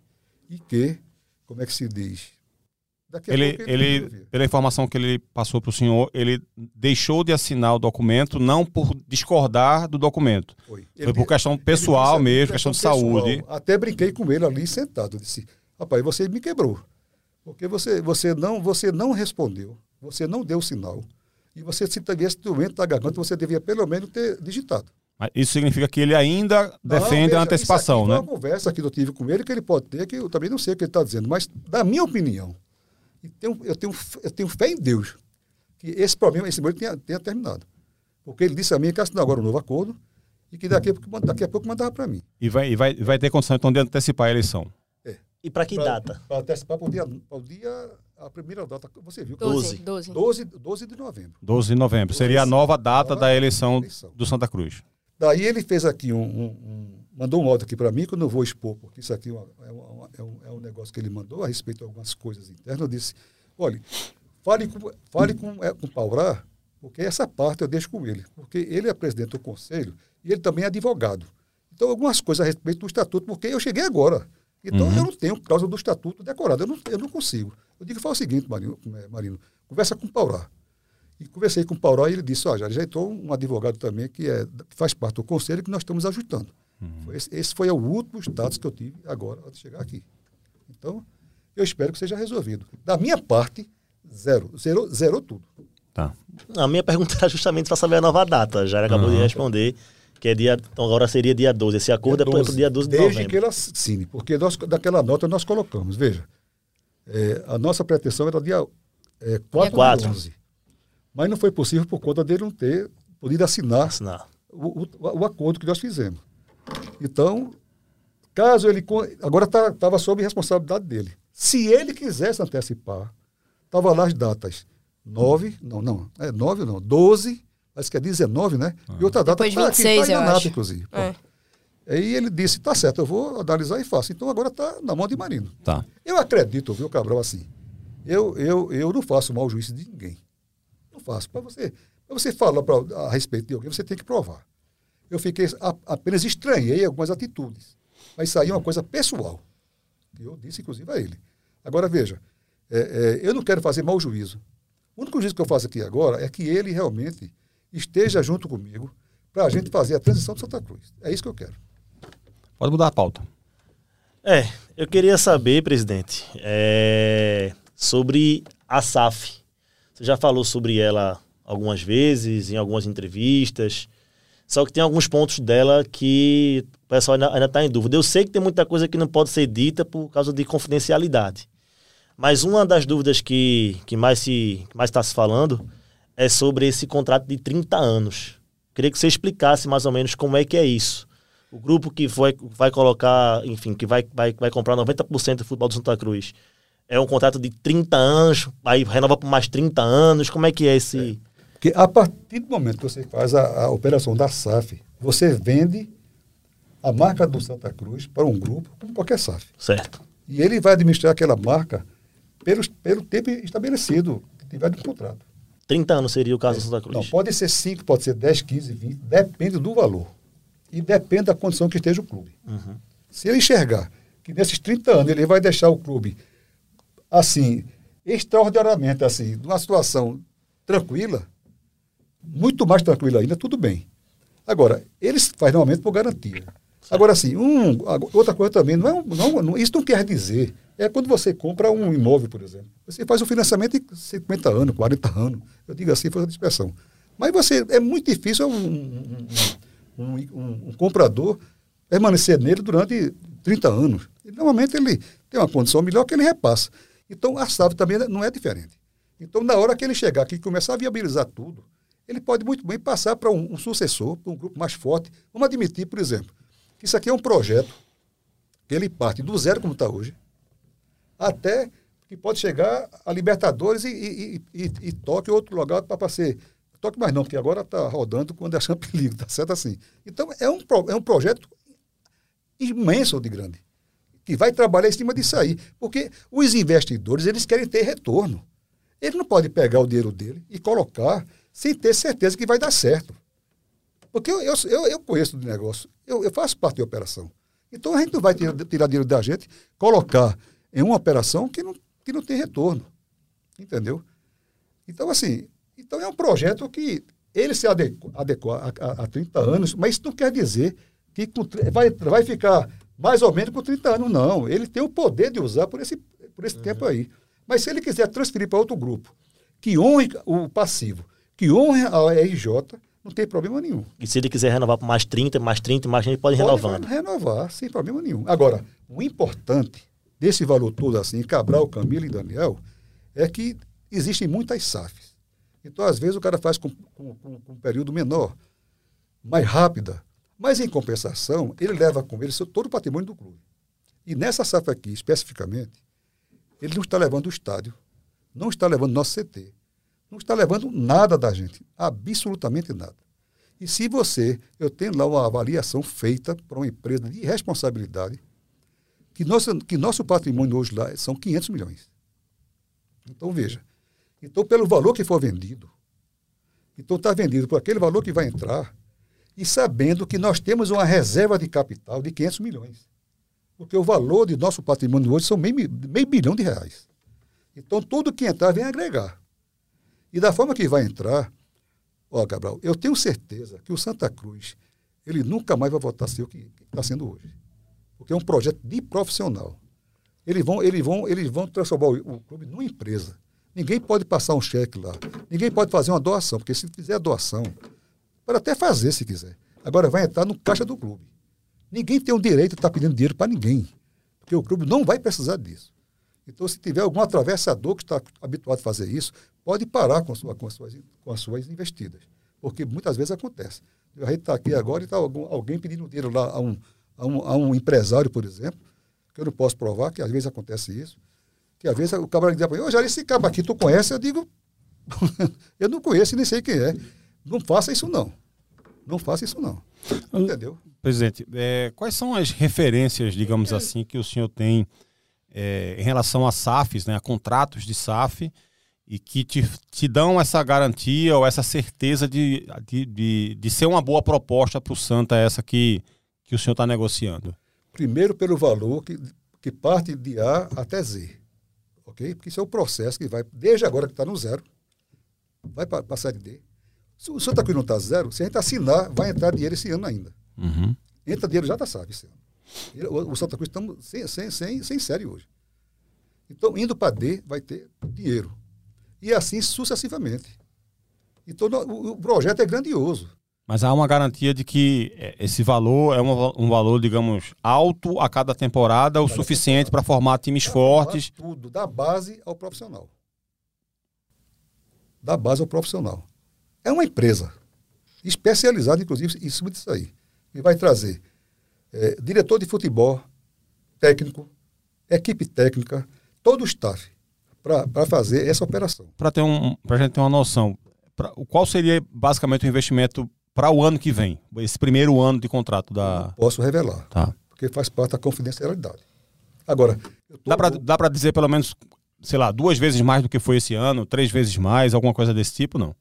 Speaker 4: e que, como é que se diz?
Speaker 1: Ele, ele, ele pela informação que ele passou para o senhor, ele deixou de assinar o documento não por discordar do documento. Foi, ele, Foi por questão pessoal mesmo, questão, questão de pessoal. saúde.
Speaker 4: Até brinquei com ele ali sentado. Eu disse, rapaz, você me quebrou. Porque você, você, não, você não respondeu, você não deu sinal. E você, se tivesse doente da garganta, você devia pelo menos ter digitado.
Speaker 1: Mas isso significa que ele ainda defende veja, a antecipação, né?
Speaker 4: uma conversa que eu tive com ele que ele pode ter, que eu também não sei o que ele está dizendo, mas da minha opinião, eu tenho, eu tenho, eu tenho fé em Deus que esse problema, esse problema tenha, tenha terminado. Porque ele disse a mim que assinou agora um novo acordo e que daqui a pouco, daqui a pouco mandava para mim.
Speaker 1: E vai, e vai, vai ter condição então de antecipar a eleição?
Speaker 3: E para que pra, data?
Speaker 4: Para antecipar para o dia, para o dia, a primeira data, você viu?
Speaker 2: 12. 12.
Speaker 4: 12, 12 de novembro.
Speaker 1: 12 de novembro. Seria a nova data da eleição, eleição, do Santa Cruz.
Speaker 4: Daí ele fez aqui um, um, um mandou um áudio aqui para mim, que eu não vou expor, porque isso aqui é, uma, é, uma, é, um, é, um, negócio que ele mandou a respeito de algumas coisas internas. Eu disse, olha, fale com, fale com, é, com o Paurá, porque essa parte eu deixo com ele. Porque ele é presidente do conselho e ele também é advogado. Então, algumas coisas a respeito do estatuto, porque eu cheguei agora. Então, uhum. eu não tenho causa do estatuto decorado. Eu não, eu não consigo. Eu digo, fala o seguinte, Marino, é, Marino conversa com o Paurá. E conversei com o Paurá e ele disse, ó, já entrou um advogado também que, é, que faz parte do conselho que nós estamos ajustando. Uhum. Esse, esse, foi o último status que eu tive agora, antes de chegar aqui. Então, eu espero que seja resolvido. Da minha parte, zero. Zerou, zerou tudo.
Speaker 3: Tá. A minha pergunta era justamente para saber a nova data. Já acabou uhum. de responder que é dia, então agora seria dia 12. Esse acordo dia 12, é para o dia 12 de
Speaker 4: desde novembro. Desde que ele assine, porque nós, daquela nota nós colocamos, veja, é, a nossa pretensão era dia é, 4, 4. 11. Mas não foi possível por conta dele não ter podido assinar, assinar. O, o, o, acordo que nós fizemos. Então, caso ele. Agora estava tá, sob responsabilidade dele. Se ele quisesse antecipar, estava lá as datas 9, não, não, é 9 não, 12 Acho que é 19, né? Ah. E outra data
Speaker 2: está aqui, está
Speaker 4: enganada, inclusive. É. Aí ele disse, tá certo, eu vou analisar e faço. Então agora está na mão de Marino.
Speaker 1: Tá.
Speaker 4: Eu acredito, viu, Cabral, assim. Eu, eu, eu não faço mau juízo de ninguém. Não faço. Para você, pra você falar pra, a respeito de alguém, você tem que provar. Eu fiquei a, apenas estranhei algumas atitudes. Mas isso aí é uma coisa pessoal. Que eu disse, inclusive, a ele. Agora, veja, é, é, eu não quero fazer mau juízo. O único juízo que eu faço aqui agora é que ele realmente esteja junto comigo para a gente fazer a transição de Santa Cruz. É isso que eu quero.
Speaker 1: Pode mudar a pauta.
Speaker 3: É, eu queria saber, presidente, é, sobre a SAF. Você já falou sobre ela algumas vezes, em algumas entrevistas. Só que tem alguns pontos dela que o pessoal ainda está em dúvida. Eu sei que tem muita coisa que não pode ser dita por causa de confidencialidade. Mas uma das dúvidas que, que mais se mais está se falando é sobre esse contrato de 30 anos. Queria que você explicasse mais ou menos como é que é isso. O grupo que vai, vai colocar, enfim, que vai, vai, vai comprar 90% do futebol do Santa Cruz, é um contrato de 30 anos, aí renova por mais 30 anos, como é que é esse... É.
Speaker 4: Porque a partir do momento que você faz a, a operação da SAF, você vende a marca do Santa Cruz para um grupo, como qualquer SAF.
Speaker 3: Certo.
Speaker 4: E ele vai administrar aquela marca pelo, pelo tempo estabelecido que tiver no contrato.
Speaker 3: 30 anos seria o caso é. do Santa Cruz?
Speaker 4: Não, pode ser 5, pode ser 10, 15, 20, depende do valor. E depende da condição que esteja o clube. Uhum. Se ele enxergar que nesses 30 anos ele vai deixar o clube assim, extraordinariamente assim, numa situação tranquila, muito mais tranquila ainda, tudo bem. Agora, eles fazem normalmente por garantia. Agora, assim, um, outra coisa também, não é, não, não, isso não quer dizer é quando você compra um imóvel, por exemplo. Você faz um financiamento de 50 anos, 40 anos. Eu digo assim, foi a expressão. Mas você, é muito difícil um, um, um, comprador permanecer nele durante 30 anos. E, normalmente ele tem uma condição melhor que ele repassa. Então a SAF também não é diferente. Então, na hora que ele chegar aqui e começar a viabilizar tudo, ele pode muito bem passar para um, sucessor, para um grupo mais forte. Vamos admitir, por exemplo, que isso aqui é um projeto que ele parte do zero como está hoje, até que pode chegar a Libertadores e, e, e, e toque outro lugar para ser. Toque mais não, porque agora está rodando quando é Champions League, tá certo assim. Então é um, é um projeto imenso de grande, que vai trabalhar em cima disso aí. Porque os investidores, eles querem ter retorno. Ele não pode pegar o dinheiro dele e colocar sem ter certeza que vai dar certo. Porque eu, eu, eu, eu conheço do negócio, eu, eu faço parte da operação. Então a gente não vai tirar, tirar dinheiro da gente, colocar em uma operação que não, que não tem retorno. Entendeu? Então, assim, então é um projeto que ele se adequa, adequa a, a, a 30 anos, mas isso não quer dizer que vai, vai ficar mais ou menos com 30 anos, não. Ele tem o poder de usar por esse, por esse uhum. tempo aí. Mas se ele quiser transferir para outro grupo, que honre o passivo, que honre a RJ, não tem problema nenhum.
Speaker 3: E se ele quiser renovar por mais 30, mais 30, mais gente pode, pode renovando.
Speaker 4: renovar, sem problema nenhum. Agora, o importante desse valor todo assim, Cabral, Camila e Daniel, é que existem muitas SAFs. Então, às vezes, o cara faz com, com, com, um período menor, mais rápida, mas, em compensação, ele leva com ele todo o patrimônio do clube. E nessa SAF aqui, especificamente, ele não está levando o estádio, não está levando nosso CT, não está levando nada da gente, absolutamente nada. E se você, eu tenho lá uma avaliação feita para uma empresa de responsabilidade, que nosso, que nosso patrimônio hoje lá são 500 milhões. Então, veja. Então, pelo valor que for vendido, então está vendido por aquele valor que vai entrar, e sabendo que nós temos uma reserva de capital de 500 milhões. Porque o valor de nosso patrimônio hoje são meio, meio bilhão de reais. Então, tudo que entrar vem agregar. E da forma que vai entrar, ó, Gabriel, eu tenho certeza que o Santa Cruz, ele nunca mais vai voltar a ser o que está sendo hoje porque é um projeto de profissional. Eles vão, eles vão, eles vão transformar o, o clube numa empresa. Ninguém pode passar um cheque lá. Ninguém pode fazer uma doação, porque se fizer a doação, pode até fazer se quiser. Agora vai entrar no caixa do clube. Ninguém tem o direito de estar pedindo dinheiro para ninguém, porque o clube não vai precisar disso. Então, se tiver algum atravessador que está habituado a fazer isso, pode parar com, sua, com, as, suas, com as suas investidas. Porque muitas vezes acontece. A gente está aqui agora e está alguém pedindo dinheiro lá a um, a um, a um empresário, por exemplo, que eu não posso provar, que às vezes acontece isso, que às vezes o cabra diz para mim, ô Jair, esse cabo aqui tu conhece? Eu digo, eu não conheço e nem sei quem é. Não faça isso não. Não faça isso não. Entendeu?
Speaker 1: Presidente, é, quais são as referências, digamos assim, que o senhor tem é, em relação a SAFs, né, a contratos de SAF, e que te, te dão essa garantia ou essa certeza de, de, de, de ser uma boa proposta para o Santa, essa que que o senhor está negociando?
Speaker 4: Primeiro pelo valor que, que parte de A até Z. Ok? Porque isso é o processo que vai, desde agora que está no zero, vai para a série D. Se o Santa Cruz não está zero, se a gente assinar, vai entrar dinheiro esse ano ainda.
Speaker 1: Uhum.
Speaker 4: Entra dinheiro já está sabe esse ano. O, o Santa Cruz estamos sem, sem, sem, sem série hoje. Então, indo para D, vai ter dinheiro. E assim sucessivamente. Então o, o projeto é grandioso.
Speaker 1: Mas há uma garantia de que é, esse valor é um, um valor, digamos, alto a cada temporada, o suficiente para formar times
Speaker 4: Pra
Speaker 1: fortes.
Speaker 4: formar Tudo, da base ao profissional. Da base ao profissional. É uma empresa especializada, inclusive, em cima disso aí. E vai trazer eh, diretor de futebol, técnico, equipe técnica, todo o staff para fazer essa operação.
Speaker 1: Para ter um, a gente ter uma noção, pra, qual seria basicamente o investimento para o ano que vem? Esse primeiro ano de contrato da.
Speaker 4: Posso revelar,
Speaker 1: Tá.
Speaker 4: porque faz parte da confidencialidade. Agora, eu tô-
Speaker 1: Dá para dizer pelo menos, sei lá, duas vezes mais do que foi esse ano, três vezes mais, alguma coisa desse tipo, não?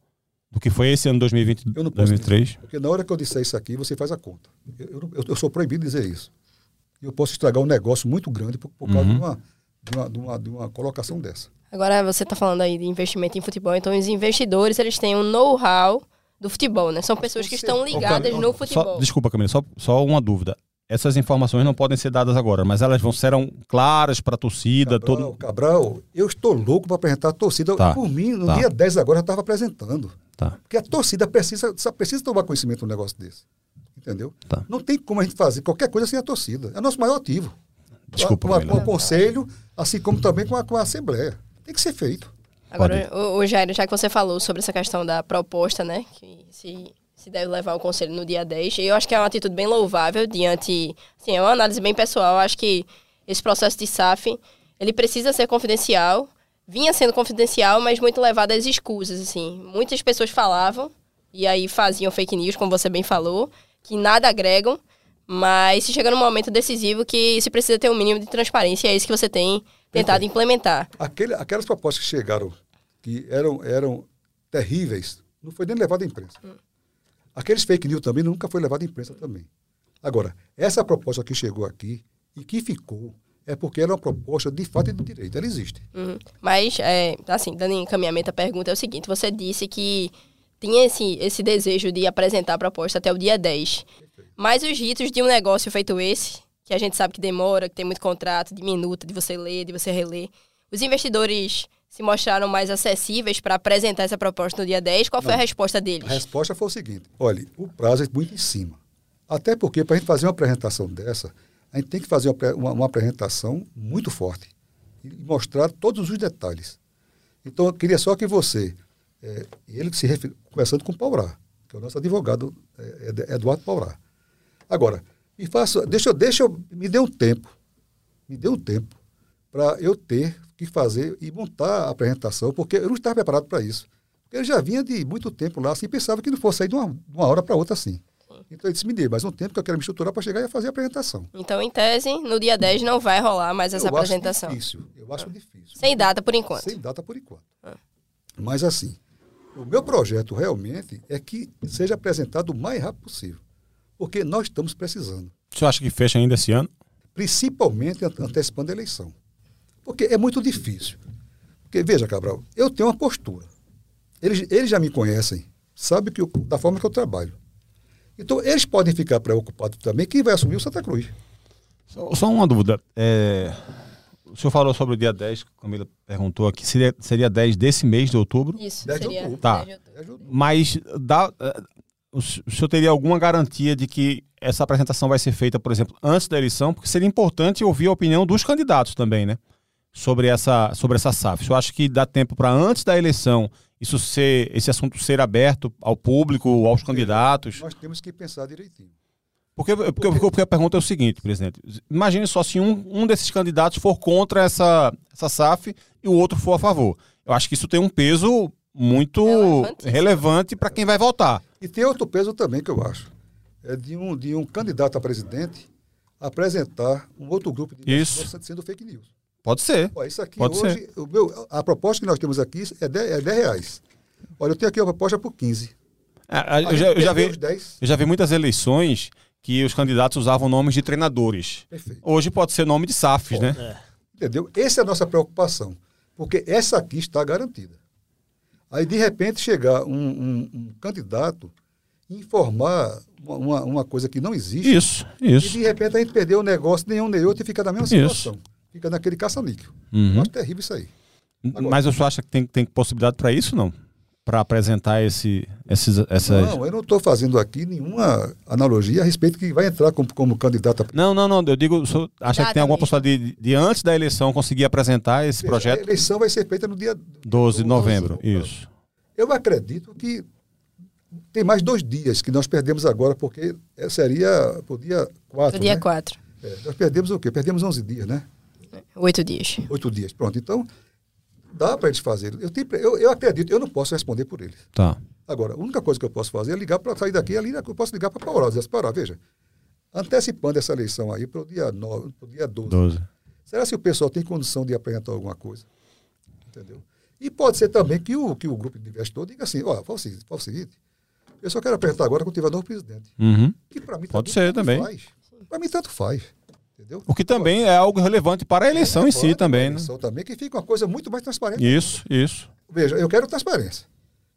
Speaker 1: Do que foi esse ano 2020,
Speaker 4: Eu não posso
Speaker 1: 2023?
Speaker 4: Porque na hora que eu disser isso aqui, você faz a conta. Eu, eu- eu- sou proibido de dizer isso. E eu posso estragar um negócio muito grande por, por causa
Speaker 1: Uhum.
Speaker 4: de, uma, de, uma, de, uma, de uma colocação dessa.
Speaker 2: Agora você está falando aí de investimento em futebol, então os investidores eles têm um know-how do futebol, né? São pessoas que estão ligadas no
Speaker 1: Só,
Speaker 2: futebol.
Speaker 1: desculpa, Camila, só, só uma dúvida. Essas informações não podem ser dadas agora, mas elas vão serão claras para a torcida,
Speaker 4: Cabral,
Speaker 1: todo.
Speaker 4: Cabral, eu estou louco para apresentar a torcida.
Speaker 1: Tá,
Speaker 4: Por mim, no
Speaker 1: tá.
Speaker 4: dia 10 agora eu estava apresentando.
Speaker 1: Tá.
Speaker 4: Porque a torcida precisa, precisa tomar conhecimento de um negócio desse. Entendeu?
Speaker 1: Tá.
Speaker 4: Não tem como a gente fazer qualquer coisa sem a torcida. É o nosso maior ativo.
Speaker 1: Desculpa,
Speaker 4: com, a- com o conselho, assim como também com a, com a Assembleia. Tem que ser feito.
Speaker 2: Agora, o, o Jair, já que você falou sobre essa questão da proposta, né? Que se, se deve levar o conselho no dia 10, eu acho que é uma atitude bem louvável diante. Assim, é uma análise bem pessoal. Eu acho que esse processo de SAF ele precisa ser confidencial. Vinha sendo confidencial, mas muito levado às escusas, assim. Muitas pessoas falavam, e aí faziam fake news, como você bem falou, que nada agregam, mas se chega num momento decisivo que se precisa ter um mínimo de transparência, é isso que você tem tentado implementar.
Speaker 4: Aquele, aquelas propostas que chegaram, que eram, eram terríveis, não foi nem levado à imprensa. Aqueles fake news também nunca foi levado à imprensa também. Agora, essa proposta que chegou aqui e que ficou, é porque era uma proposta de fato e de direito. Ela existe.
Speaker 2: Uhum. Mas, é, assim, dando encaminhamento à pergunta, é o seguinte: você disse que tinha esse, esse desejo de apresentar a proposta até o dia 10. Mas os ritos de um negócio feito esse, que a gente sabe que demora, que tem muito contrato, de minuta, de você ler, de você reler, os investidores se mostraram mais acessíveis para apresentar essa proposta no dia 10. Qual foi a resposta
Speaker 4: A
Speaker 2: deles?
Speaker 4: resposta foi o seguinte: olha, o prazo é muito em cima. Até porque, para a gente fazer uma apresentação dessa, a gente tem que fazer uma, uma- uma apresentação muito forte e mostrar todos os detalhes. Então, eu queria só que você, eh, ele se refere, conversando com o Paurá, que é o nosso advogado, eh, Ed- Eduardo Paurá. Agora, me faça, deixa, deixa, eu- me dê um tempo, me dê um tempo para eu ter que fazer e montar a apresentação, porque eu não estava preparado para isso. Porque eu já vinha de muito tempo lá, assim, pensava que não fosse sair de uma, de uma hora para outra assim. Então eu disse, me dê mais um tempo que eu quero me estruturar para chegar e fazer a apresentação.
Speaker 2: Então, em tese, no dia 10 não vai rolar mais essa
Speaker 4: eu
Speaker 2: apresentação.
Speaker 4: acho difícil, eu acho difícil.
Speaker 2: Sem data por enquanto.
Speaker 4: Sem data por enquanto. Mas assim, o meu projeto realmente é que seja apresentado o mais rápido possível. Porque nós estamos precisando.
Speaker 1: O senhor acha que fecha ainda esse ano?
Speaker 4: principalmente ante- antecipando a eleição. Porque é muito difícil. Porque, veja, Cabral, eu tenho uma postura. Eles, eles já me conhecem, sabem que eu- da forma que eu trabalho. Então, eles podem ficar preocupados também quem vai assumir o Santa Cruz.
Speaker 1: Só, só uma dúvida. é, o senhor falou sobre o dia 10, Camila perguntou aqui, seria, seria 10 desse mês de outubro?
Speaker 2: Isso,
Speaker 4: 10 de
Speaker 2: seria
Speaker 4: outubro.
Speaker 1: Tá.
Speaker 2: 10 de outubro.
Speaker 4: É ju-
Speaker 1: Mas dá, s- o senhor teria alguma garantia de que essa apresentação vai ser feita, por exemplo, antes da eleição? Porque seria importante ouvir a opinião dos candidatos também, né? Sobre essa, sobre essa SAF. O senhor acha que dá tempo para antes da eleição isso ser, esse assunto ser aberto ao público, aos candidatos?
Speaker 4: Nós temos que pensar direitinho.
Speaker 1: Porque, porque, porque, porque a pergunta é o seguinte, presidente. Imagine só se um, um desses candidatos for contra essa, essa SAF e o outro for a favor. Eu acho que isso tem um peso muito relevante para quem vai votar.
Speaker 4: E tem outro peso também que eu acho. É de um, de um candidato a presidente apresentar um outro grupo de
Speaker 1: Isso.
Speaker 4: sendo fake news.
Speaker 1: Pode ser.
Speaker 4: Ó, isso aqui
Speaker 1: Pode
Speaker 4: hoje, o meu, a proposta que nós temos aqui é 10, é 10 reais. Olha, eu tenho aqui uma proposta por 15.
Speaker 1: É, a-
Speaker 4: A
Speaker 1: eu, já, eu já vi,
Speaker 4: os 10.
Speaker 1: eu já vi muitas eleições que os candidatos usavam nomes de treinadores.
Speaker 4: Perfeito.
Speaker 1: Hoje pode ser nome de SAFs, né?
Speaker 3: É.
Speaker 4: Entendeu? Essa é a nossa preocupação. Porque essa aqui está garantida. Aí, de repente, chegar um, um- um candidato e informar uma, uma- coisa que não existe.
Speaker 1: Isso,
Speaker 4: E,
Speaker 1: isso.
Speaker 4: de repente, a gente perdeu o negócio, nenhum nem outro, e fica na mesma
Speaker 1: Isso.
Speaker 4: Fica naquele caça-níquel.
Speaker 1: Uhum.
Speaker 4: Eu acho terrível isso aí.
Speaker 1: Mas o senhor acha que tem, tem possibilidade para isso, não? para apresentar esse, esses, essas.
Speaker 4: Não, eu não estou fazendo aqui nenhuma analogia a respeito que vai entrar como, como candidato a
Speaker 1: Não, não, não. Eu digo, o senhor acha que tem alguma possibilidade de, de antes da eleição conseguir apresentar esse
Speaker 4: A
Speaker 1: projeto?
Speaker 4: eleição vai ser feita no dia
Speaker 1: 12 de novembro,
Speaker 4: 12.
Speaker 1: isso.
Speaker 4: Eu acredito que tem mais dois dias que nós perdemos agora, porque seria o dia 4.
Speaker 2: No dia
Speaker 4: né?
Speaker 2: 4.
Speaker 4: É, nós perdemos o quê? Perdemos 11 dias, né?
Speaker 2: Oito dias.
Speaker 4: Oito dias. Pronto. Então, dá para eles fazerem. Eu, tenho- eu, eu acredito, eu não posso responder por eles.
Speaker 1: Tá.
Speaker 4: Agora, a única coisa que eu posso fazer é ligar para sair daqui, ali eu posso ligar para Paurá, dizer Paurá, veja, antecipando essa eleição aí para o dia 9, para o dia 12.
Speaker 1: 12.
Speaker 4: Será se o pessoal tem condição de apresentar alguma coisa? Entendeu? E pode ser também que o, que o grupo de investidor diga assim, ó, faz o seguinte, faz o seguinte, eu só quero apresentar agora quando tiver novo presidente.
Speaker 1: Uhum.
Speaker 4: Que para mim
Speaker 1: Pode ser
Speaker 4: tanto
Speaker 1: também.
Speaker 4: Faz. Para mim tanto faz. Entendeu?
Speaker 1: O que também é algo relevante para a eleição em si também,
Speaker 4: a
Speaker 1: né?
Speaker 4: eleição também, que fica uma coisa muito mais transparente.
Speaker 1: Isso, isso.
Speaker 4: Veja, eu quero transparência.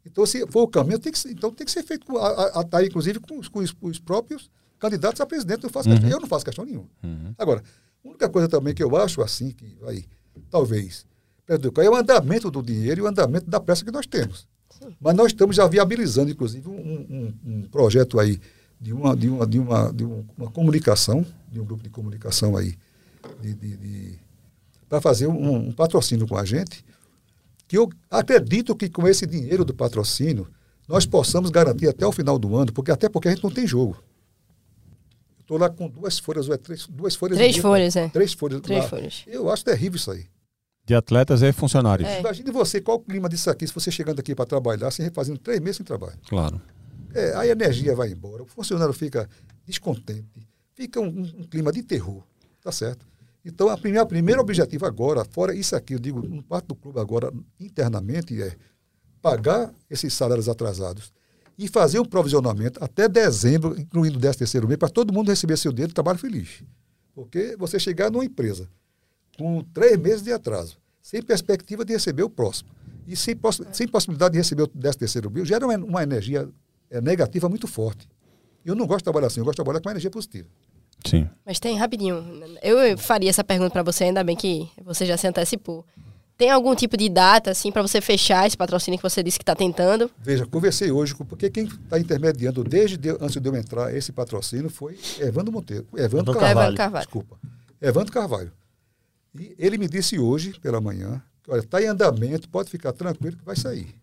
Speaker 4: Então, se for o caminho, tem que, ser- então tem que ser feito, com a, a, a- tá inclusive, com os, com os- os próprios candidatos a presidente. Eu, faço questão- eu não faço questão nenhuma. Agora, a única coisa também que eu acho assim, que vai, talvez, perdão, é o andamento do dinheiro e o andamento da peça que nós temos. Mas nós estamos já viabilizando, inclusive, um, um- um projeto aí de uma, de uma, de uma, de um- uma comunicação, de um grupo de comunicação aí, de, para fazer um, um patrocínio com a gente, que eu acredito que com esse dinheiro do patrocínio nós possamos garantir até o final do ano, porque até porque a gente não tem jogo. Estou lá com duas folhas, ou é três, duas folhas.
Speaker 2: Três folhas, é.
Speaker 4: Três folhas.
Speaker 2: Três
Speaker 4: lá.
Speaker 2: folhas.
Speaker 4: Eu acho terrível isso aí.
Speaker 1: De atletas e funcionários.
Speaker 2: É.
Speaker 4: Imagine você, qual o clima disso aqui, se você chegando aqui para trabalhar, se fazendo três meses sem trabalho.
Speaker 1: Claro.
Speaker 4: É, a energia vai embora, o funcionário fica descontente, fica um, um- clima de terror, tá certo? Então, a primeira, primeiro objetivo agora, fora isso aqui, eu digo, no parte do clube agora, internamente, é pagar esses salários atrasados e fazer um provisionamento até dezembro, incluindo o 13 terceiro mês, para todo mundo receber seu dinheiro trabalho feliz. Porque você chegar numa empresa com três meses de atraso, sem perspectiva de receber o próximo, e sem, poss- sem possibilidade de receber o 13 terceiro mês, gera uma, uma energia é, negativa muito forte. Eu não gosto de trabalhar assim, eu gosto de trabalhar com uma energia positiva.
Speaker 1: Sim.
Speaker 2: Mas tem rapidinho. Eu faria essa pergunta para você, ainda bem que você já se antecipou. Tem algum tipo de data, assim, para você fechar esse patrocínio que você disse que está tentando?
Speaker 4: Veja, conversei hoje, com, porque quem está intermediando desde de- antes de eu entrar esse patrocínio foi Evandro Monteiro. Evandro
Speaker 3: Evandro
Speaker 4: Carvalho.
Speaker 2: Evandro Carvalho.
Speaker 4: Desculpa. Evandro Carvalho. E ele me disse hoje, pela manhã, que, olha, está em andamento, pode ficar tranquilo que vai sair.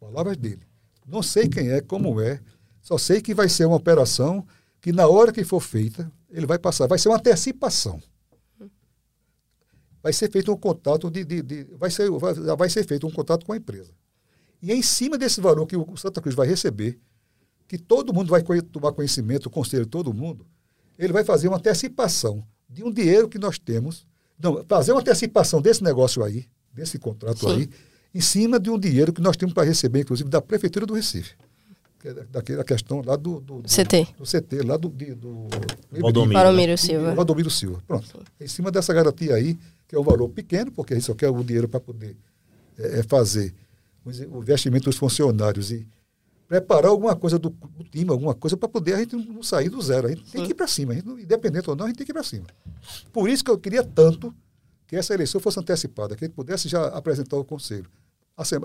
Speaker 4: Palavras dele. Não sei quem é, como é, só sei que vai ser uma operação que na hora que for feita, ele vai passar, vai ser uma antecipação. Vai ser feito um contato de, de- de- vai, ser, vai, vai ser feito um contato com a empresa. E é em cima desse valor que o Santa Cruz vai receber, que todo mundo vai tomar conhecimento, o conselho, todo mundo, ele vai fazer uma antecipação de um dinheiro que nós temos, não, fazer uma antecipação desse negócio aí, desse contrato
Speaker 2: Sim.
Speaker 4: aí, em cima de um dinheiro que nós temos para receber, inclusive, da Prefeitura do Recife. Que é da- daquela questão lá do, do, do
Speaker 2: CT.
Speaker 4: do CT, lá do. de- do
Speaker 3: Valdomiro,
Speaker 4: né?
Speaker 2: Silva.
Speaker 4: Valdomiro Silva. Pronto. Em cima dessa garantia aí, que é um valor pequeno, porque a gente só quer o dinheiro para poder é, é, fazer o investimento dos funcionários e preparar alguma coisa do, do time, alguma coisa para poder a gente não sair do zero. A gente tem que ir para cima. A gente, independente ou não, a gente tem que ir para cima. Por isso que eu queria tanto que essa eleição fosse antecipada, que a gente pudesse já apresentar o conselho,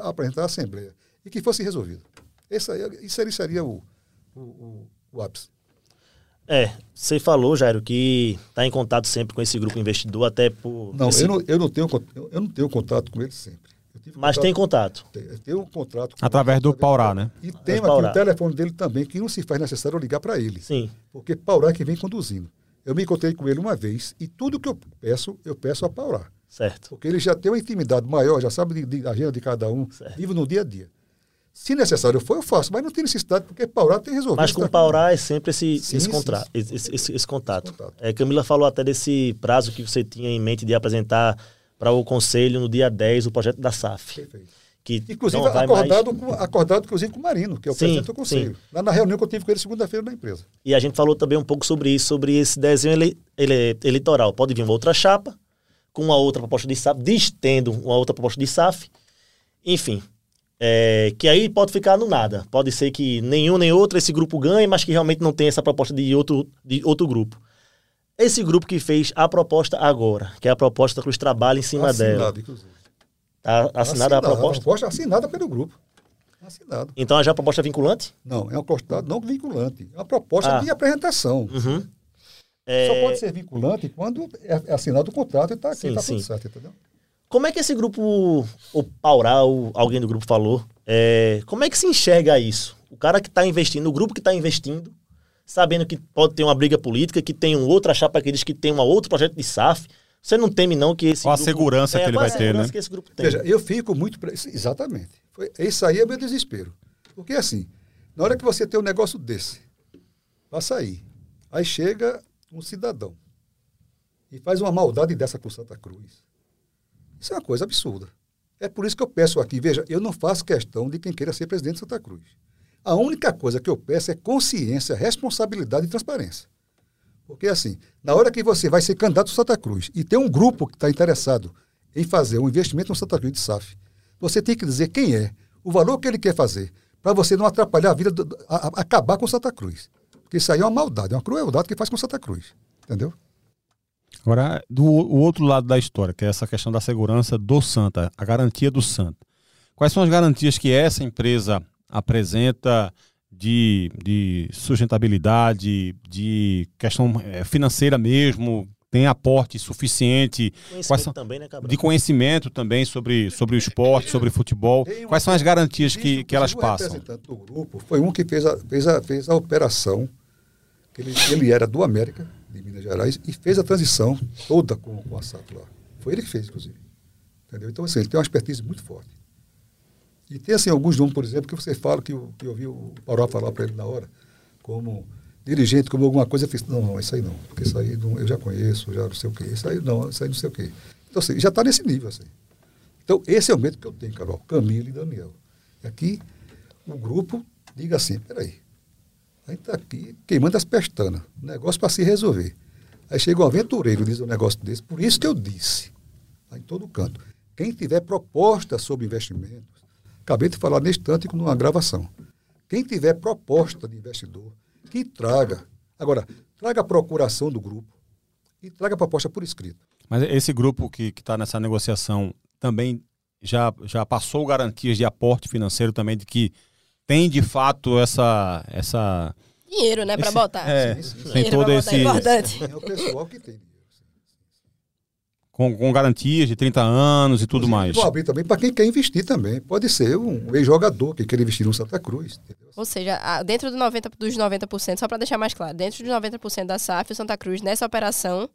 Speaker 4: apresentar a Assembleia e que fosse resolvido. Esse isso aí seria o, o, o, o ápice.
Speaker 3: É, você falou, Jairo, que está em contato sempre com esse grupo investidor, até por.
Speaker 4: Não,
Speaker 3: esse-
Speaker 4: eu não, eu, não tenho, eu eu não tenho contato com ele sempre. Eu tive
Speaker 3: Mas tem contato.
Speaker 4: Tem- tenho um contrato. com
Speaker 1: Através
Speaker 4: ele,
Speaker 1: do Paurá, né?
Speaker 4: E tem aqui o telefone dele também, que não se faz necessário ligar para ele.
Speaker 3: Sim.
Speaker 4: Porque Paurá é que vem conduzindo. Eu me encontrei com ele uma vez e tudo que eu peço, eu peço a Paurá.
Speaker 3: Certo.
Speaker 4: Porque ele já tem uma intimidade maior, já sabe de, de agenda de cada um,
Speaker 3: Certo.
Speaker 4: vive no dia a dia. Se necessário for, eu faço, mas não tem necessidade, porque Paurá tem resolvido.
Speaker 3: Mas com. Paurá é sempre esse,
Speaker 4: Sim,
Speaker 3: esse,
Speaker 4: sim,
Speaker 3: contra-
Speaker 4: sim.
Speaker 3: esse, esse- esse contato.
Speaker 4: Esse contato.
Speaker 3: É, Camila falou até desse prazo que você tinha em mente de apresentar para o Conselho no dia 10 o projeto da SAF.
Speaker 4: Perfeito.
Speaker 3: Que
Speaker 4: Inclusive, acordado,
Speaker 3: mais...
Speaker 4: com, acordado inclusive com o Marino, que é o
Speaker 3: Sim,
Speaker 4: presidente do conselho.
Speaker 3: sim.
Speaker 4: Lá na reunião que eu tive com ele segunda-feira na empresa.
Speaker 3: E a gente falou também um pouco sobre isso, sobre esse desenho ele, ele- eleitoral. Pode vir uma outra chapa, com uma outra proposta de SAF, destendo uma outra proposta de SAF. Enfim, é, que aí pode ficar no nada. Pode ser que nenhum nem outro esse grupo ganhe, mas que realmente não tem essa proposta de outro, de outro grupo. Esse grupo que fez a proposta agora, que é a proposta que os trabalham em cima dela.
Speaker 4: Assinado, inclusive.
Speaker 3: Tá assinada a proposta?
Speaker 4: A proposta assinada pelo grupo. Assinado.
Speaker 3: Então já a proposta é vinculante?
Speaker 4: Não, é um postado não vinculante. É uma proposta
Speaker 3: Ah.
Speaker 4: de apresentação.
Speaker 3: Uhum. É,
Speaker 4: Só pode ser vinculante quando é é assinado o contrato e está aqui, está tudo certo, entendeu?
Speaker 3: Como é que esse grupo, o Paural, alguém do grupo falou, é, como é que se enxerga isso? O cara que está investindo, o grupo que está investindo, sabendo que pode ter uma briga política, que tem um outra chapa que diz que tem um outro projeto de SAF, você não teme não que esse
Speaker 1: Qual a
Speaker 3: grupo-
Speaker 1: segurança que ele vai ter,
Speaker 3: segurança
Speaker 1: né?
Speaker 3: que esse grupo tem?
Speaker 4: Veja, eu fico muito. pre- Exatamente. Foi, isso aí é meu desespero. Porque assim, na hora que você tem um negócio desse, para sair, aí chega um cidadão e faz uma maldade dessa com Santa Cruz. Isso é uma coisa absurda. É por isso que eu peço aqui, veja, eu não faço questão de quem queira ser presidente de Santa Cruz. A única coisa que eu peço é consciência, responsabilidade e transparência. Porque assim, na hora que você vai ser candidato a Santa Cruz e tem um grupo que está interessado em fazer um investimento no Santa Cruz de SAF, você tem que dizer quem é, o valor que ele quer fazer, para você não atrapalhar a vida, do- a- a- acabar com Santa Cruz. Porque isso aí é uma maldade, é uma crueldade que faz com Santa Cruz. Entendeu?
Speaker 1: Agora, do o outro lado da história, que é essa questão da segurança do Santa, a garantia do Santa. Quais são as garantias que essa empresa apresenta de, de sustentabilidade, de questão eh, financeira mesmo? Tem aporte suficiente?
Speaker 3: Conhecimento
Speaker 1: Quais são-
Speaker 3: também, né?
Speaker 1: De conhecimento também sobre, sobre o esporte, sobre futebol?
Speaker 4: Tem uma-
Speaker 1: Quais são as garantias que, que elas
Speaker 4: inclusive, o
Speaker 1: passam?
Speaker 4: representante do grupo foi um que fez a, fez a, fez a operação, que ele, ele era do América, de Minas Gerais, e fez a transição toda com, com a SAP lá. Foi ele que fez, inclusive. Entendeu? Então, assim, ele tem uma expertise muito forte. E tem, assim, alguns nomes, por exemplo, que você fala, que eu, que eu ouvi o Paró falar para ele na hora, como dirigente, como alguma coisa, eu fiz, não, não, isso aí não, porque isso aí não, eu já conheço, já não sei o quê, isso aí não, isso aí não sei o quê. Então, assim, já está nesse nível, assim. Então, esse é o medo que eu tenho, Carol, Camila e Daniel. É que o grupo diga assim, peraí, a gente está aqui queimando as pestanas, um negócio para se resolver. Aí chega um aventureiro e diz um negócio desse, por isso que eu disse, lá em todo canto, quem tiver proposta sobre investimentos, acabei de falar neste instante com uma gravação, quem tiver proposta de investidor, que traga. Agora, traga a procuração do grupo e traga a proposta por escrito.
Speaker 1: Mas esse grupo que está nessa negociação também já, já passou garantias de aporte financeiro também, de que tem de fato essa. essa
Speaker 2: Dinheiro, né,
Speaker 1: Esse-
Speaker 2: botar.
Speaker 1: é,
Speaker 4: Sim, sim.
Speaker 1: tem
Speaker 2: Dinheiro
Speaker 1: todo esse.
Speaker 2: é importante.
Speaker 4: É o pessoal que tem.
Speaker 1: Com, com garantias de 30 anos e tudo mais.
Speaker 4: Vou abrir também para quem quer investir também. Pode ser um ex-jogador que quer investir no Santa Cruz. Entendeu?
Speaker 2: Ou seja, dentro do 90, dos 90%, só para deixar mais claro, dentro dos 90% da SAF, o Santa Cruz, nessa operação,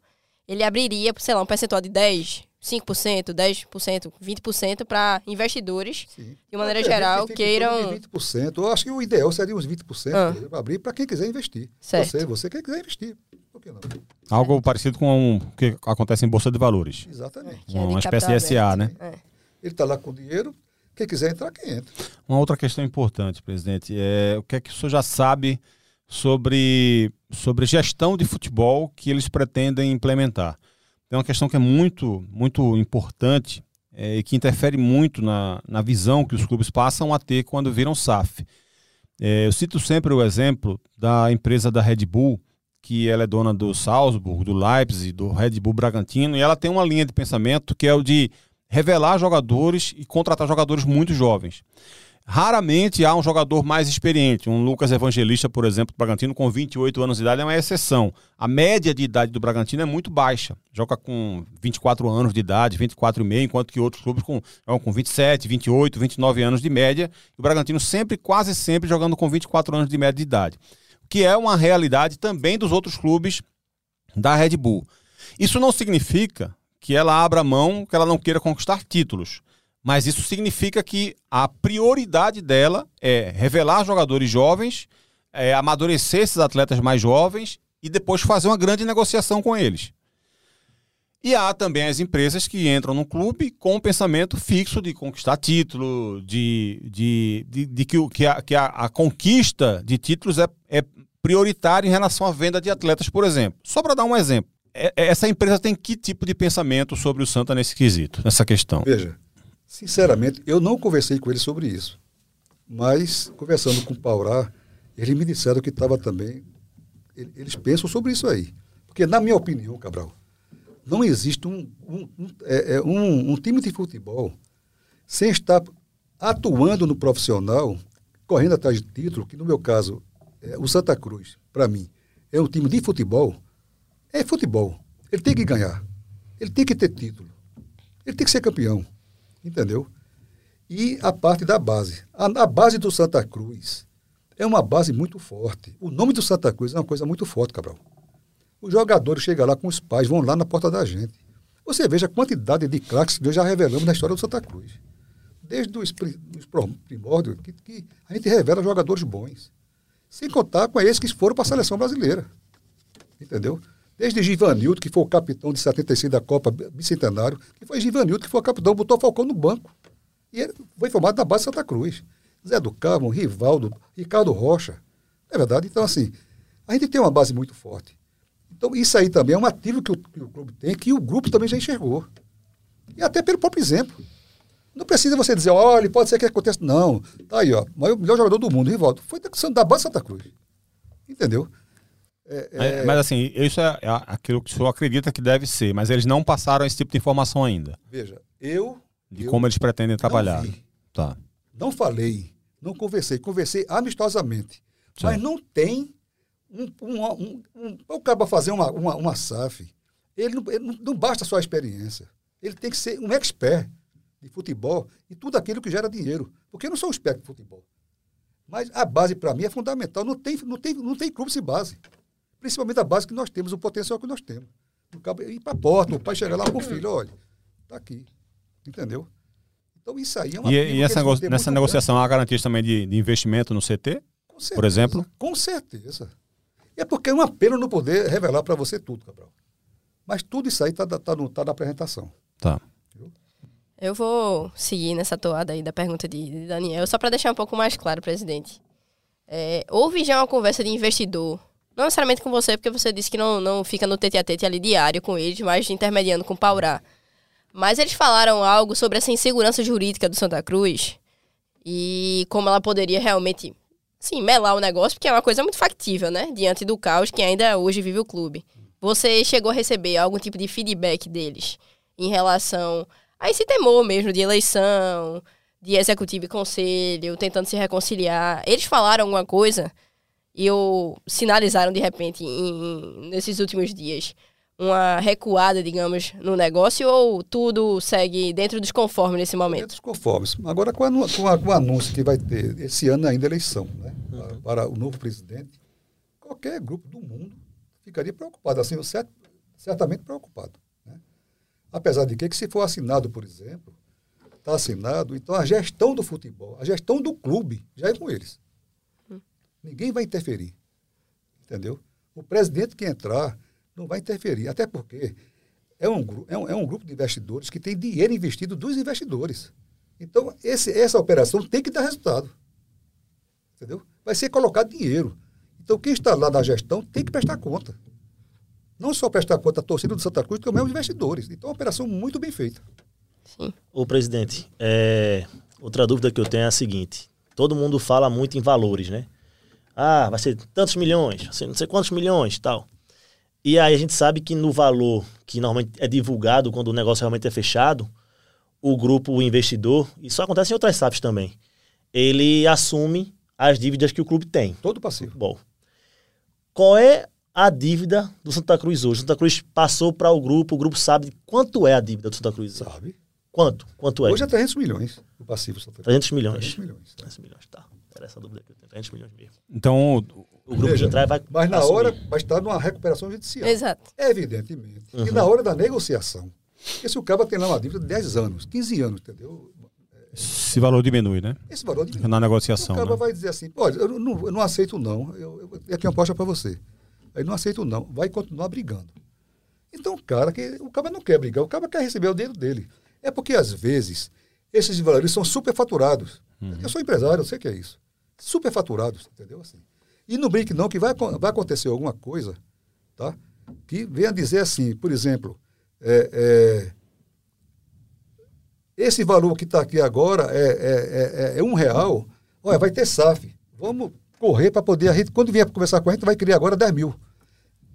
Speaker 2: ele abriria, sei lá, um percentual de 10, 5%, 10%, 20% para investidores,
Speaker 4: Sim.
Speaker 2: de maneira geral,
Speaker 4: que
Speaker 2: queiram.
Speaker 4: de 20%. Eu acho que o ideal seria uns 20%
Speaker 2: Ah.
Speaker 4: para abrir para quem quiser investir.
Speaker 2: Certo.
Speaker 4: Você, você quem quiser investir. Por que não?
Speaker 1: Algo parecido com o que acontece em Bolsa de Valores.
Speaker 4: Exatamente.
Speaker 2: é
Speaker 1: Uma espécie de SA, né?
Speaker 2: É.
Speaker 4: Ele está lá com dinheiro, quem quiser entrar, quem entra.
Speaker 1: Uma outra questão importante, presidente, é o que é que o senhor já sabe sobre, sobre gestão de futebol que eles pretendem implementar? Tem uma questão que é muito, muito importante é, e que interfere muito na, na visão que os clubes passam a ter quando viram SAF. É, eu cito sempre o exemplo da empresa da Red Bull, que ela é dona do Salzburg, do Leipzig, do Red Bull Bragantino, e ela tem uma linha de pensamento que é o de revelar jogadores e contratar jogadores muito jovens. Raramente há um jogador mais experiente. Um Lucas Evangelista, por exemplo, do Bragantino, com 28 anos de idade, é uma exceção. A média de idade do Bragantino é muito baixa. Joga com 24 anos de idade, 24 e meio, enquanto que outros clubes com, com 27, 28, 29 anos de média. O Bragantino sempre, quase sempre, jogando com 24 anos de média de idade. O que é uma realidade também dos outros clubes da Red Bull. Isso não significa que ela abra mão, que ela não queira conquistar títulos. Mas isso significa que a prioridade dela é revelar jogadores jovens, é, amadurecer esses atletas mais jovens e depois fazer uma grande negociação com eles. E há também as empresas que entram no clube com um pensamento fixo de conquistar título, de, de, de, de que, o- que, a, que a, a conquista de títulos é, é prioritária em relação à venda de atletas, por exemplo. Só para dar um exemplo. É- é- Essa empresa tem que tipo de pensamento sobre o Santa nesse quesito, nessa questão?
Speaker 4: Veja, sinceramente, eu não conversei com ele sobre isso. Mas, conversando com o Paurá, eles me disseram que estava também. ele- Eles pensam sobre isso aí. Porque, na minha opinião, Cabral, não existe um, um, um, é, é, um, um time de futebol sem estar atuando no profissional, correndo atrás de título, que no meu caso, é, o Santa Cruz, para mim, é um time de futebol, é futebol. Ele tem que ganhar. Ele tem que ter título. Ele tem que ser campeão. Entendeu? E a parte da base. A, a base do Santa Cruz é uma base muito forte. O nome do Santa Cruz é uma coisa muito forte, Cabral. Os jogadores chegam lá com os pais, vão lá na porta da gente. Você veja a quantidade de craques que nós já revelamos na história do Santa Cruz. Desde os, os primórdios, que, que a gente revela jogadores bons. Sem contar com esses que foram para a seleção brasileira. Entendeu? Desde Givanildo, que foi o capitão de 76 da Copa Bicentenário, que foi Givanildo, que foi o capitão, botou o Falcão no banco. E ele foi formado na base de Santa Cruz. Zé do Carmo, Rivaldo, Ricardo Rocha. É verdade? Então, assim, a gente tem uma base muito forte. Então, isso aí também é um ativo que o, que o clube tem, que o grupo também já enxergou. E até pelo próprio exemplo. Não precisa você dizer, olha, pode ser que aconteça. Não. Tá aí, ó. O melhor jogador do mundo, Rivaldo, foi da base de Santa Cruz. Entendeu?
Speaker 1: É, é... Mas assim, isso é, é aquilo que o senhor acredita que deve ser, mas eles não passaram esse tipo de informação ainda.
Speaker 4: Veja, eu.
Speaker 1: De eu como eles pretendem trabalhar.
Speaker 4: Não, tá. não falei, não conversei, conversei amistosamente. Sim. Mas não tem um, um, um, um, o cara fazer uma, uma, uma SAF. Ele não, ele não basta só a experiência. Ele tem que ser um expert de futebol e tudo aquilo que gera dinheiro. Porque eu não sou um expert de futebol. Mas a base, para mim, é fundamental. Não tem, não, tem, não tem clube sem base. Principalmente a base que nós temos, o potencial que nós temos. O cabo ir para a porta, o pai chegar lá com o filho, olha, está aqui. Entendeu? Então isso aí é
Speaker 1: uma E, e essa nego nessa negociação grande. há garantias também de, de investimento no CT? Certeza, por exemplo?
Speaker 4: Com certeza. É porque é uma pena não poder revelar para você tudo, Cabral. Mas tudo isso aí está tá, tá, tá na apresentação.
Speaker 1: Tá.
Speaker 2: Eu vou seguir nessa toada aí da pergunta de, de Daniel, só para deixar um pouco mais claro, presidente. É, houve já uma conversa de investidor não necessariamente com você, porque você disse que não, não fica no tete a tete ali diário com eles, mas intermediando com o Paurá. Mas eles falaram algo sobre essa insegurança jurídica do Santa Cruz e como ela poderia realmente, sim, melar o negócio, porque é uma coisa muito factível, né? Diante do caos que ainda hoje vive o clube. Você chegou a receber algum tipo de feedback deles em relação a esse temor mesmo de eleição, de executivo e conselho, tentando se reconciliar? Eles falaram alguma coisa e o sinalizaram de repente em, nesses últimos dias uma recuada, digamos, no negócio ou tudo segue dentro dos conformes nesse momento? Dentro
Speaker 4: dos conformes. Agora, com, o anúncio que vai ter esse ano ainda eleição né, uhum. para, para, o novo presidente, qualquer grupo do mundo ficaria preocupado, assim, cert, certamente preocupado. Né? Apesar de que, que, se for assinado, por exemplo, está assinado, então a gestão do futebol, a gestão do clube já é com eles. Ninguém vai interferir. Entendeu? O presidente que entrar não vai interferir. Até porque é um, é um, é um grupo de investidores que tem dinheiro investido dos investidores. Então, esse, essa operação tem que dar resultado. Entendeu? Vai ser colocado dinheiro. Então, quem está lá na gestão tem que prestar conta. Não só prestar conta à torcida do Santa Cruz, como aos investidores. Então, é uma operação muito bem feita.
Speaker 3: Sim. Ô, presidente, é... outra dúvida que eu tenho é a seguinte. Todo mundo fala muito em valores, né? Ah, vai ser tantos milhões, assim, não sei quantos milhões tal. E aí a gente sabe que no valor que normalmente é divulgado quando o negócio realmente é fechado, o grupo o investidor, isso acontece em outras SAFs também, ele assume as dívidas que o clube tem.
Speaker 4: Todo passivo.
Speaker 3: Bom, qual é a dívida do Santa Cruz hoje? O Santa Cruz passou para o grupo, o grupo sabe quanto é a dívida do Santa Cruz?
Speaker 4: Sabe.
Speaker 3: Quanto? Quanto é?
Speaker 4: Hoje é 300 milhões o passivo
Speaker 3: Santa Cruz. 300 milhões.
Speaker 4: 300 milhões.
Speaker 3: 300 milhões, tá. Era essa dúvida que eu tenho. 300 milhões mesmo.
Speaker 1: Então,
Speaker 3: o grupo Veja, de trás vai.
Speaker 4: Mas na assumir. hora vai estar numa recuperação judicial.
Speaker 2: Exato.
Speaker 4: Evidentemente. Uhum. E na hora da negociação. Porque se o cara tem lá uma dívida de 10 anos, 15 anos, entendeu?
Speaker 1: Esse valor diminui, né?
Speaker 4: Esse valor diminui.
Speaker 1: Na negociação.
Speaker 4: O cara
Speaker 1: né?
Speaker 4: vai dizer assim: olha, eu não, eu não aceito, não. Eu, eu, eu aqui uma aposta para você. Aí não aceito, não. Vai continuar brigando. Então, o cara que. O cara não quer brigar, o cara quer receber o dinheiro dele. É porque, às vezes, esses valores são superfaturados. Uhum. Eu sou empresário, eu sei que é isso. Superfaturados, entendeu? Assim. E não brinque não, que vai, vai acontecer alguma coisa, tá? Que venha dizer assim, por exemplo, é, é, esse valor que está aqui agora é, é, é, é, um real, olha, vai ter SAF. Vamos correr para poder, a gente, quando vier conversar com a gente, vai criar agora 10 mil.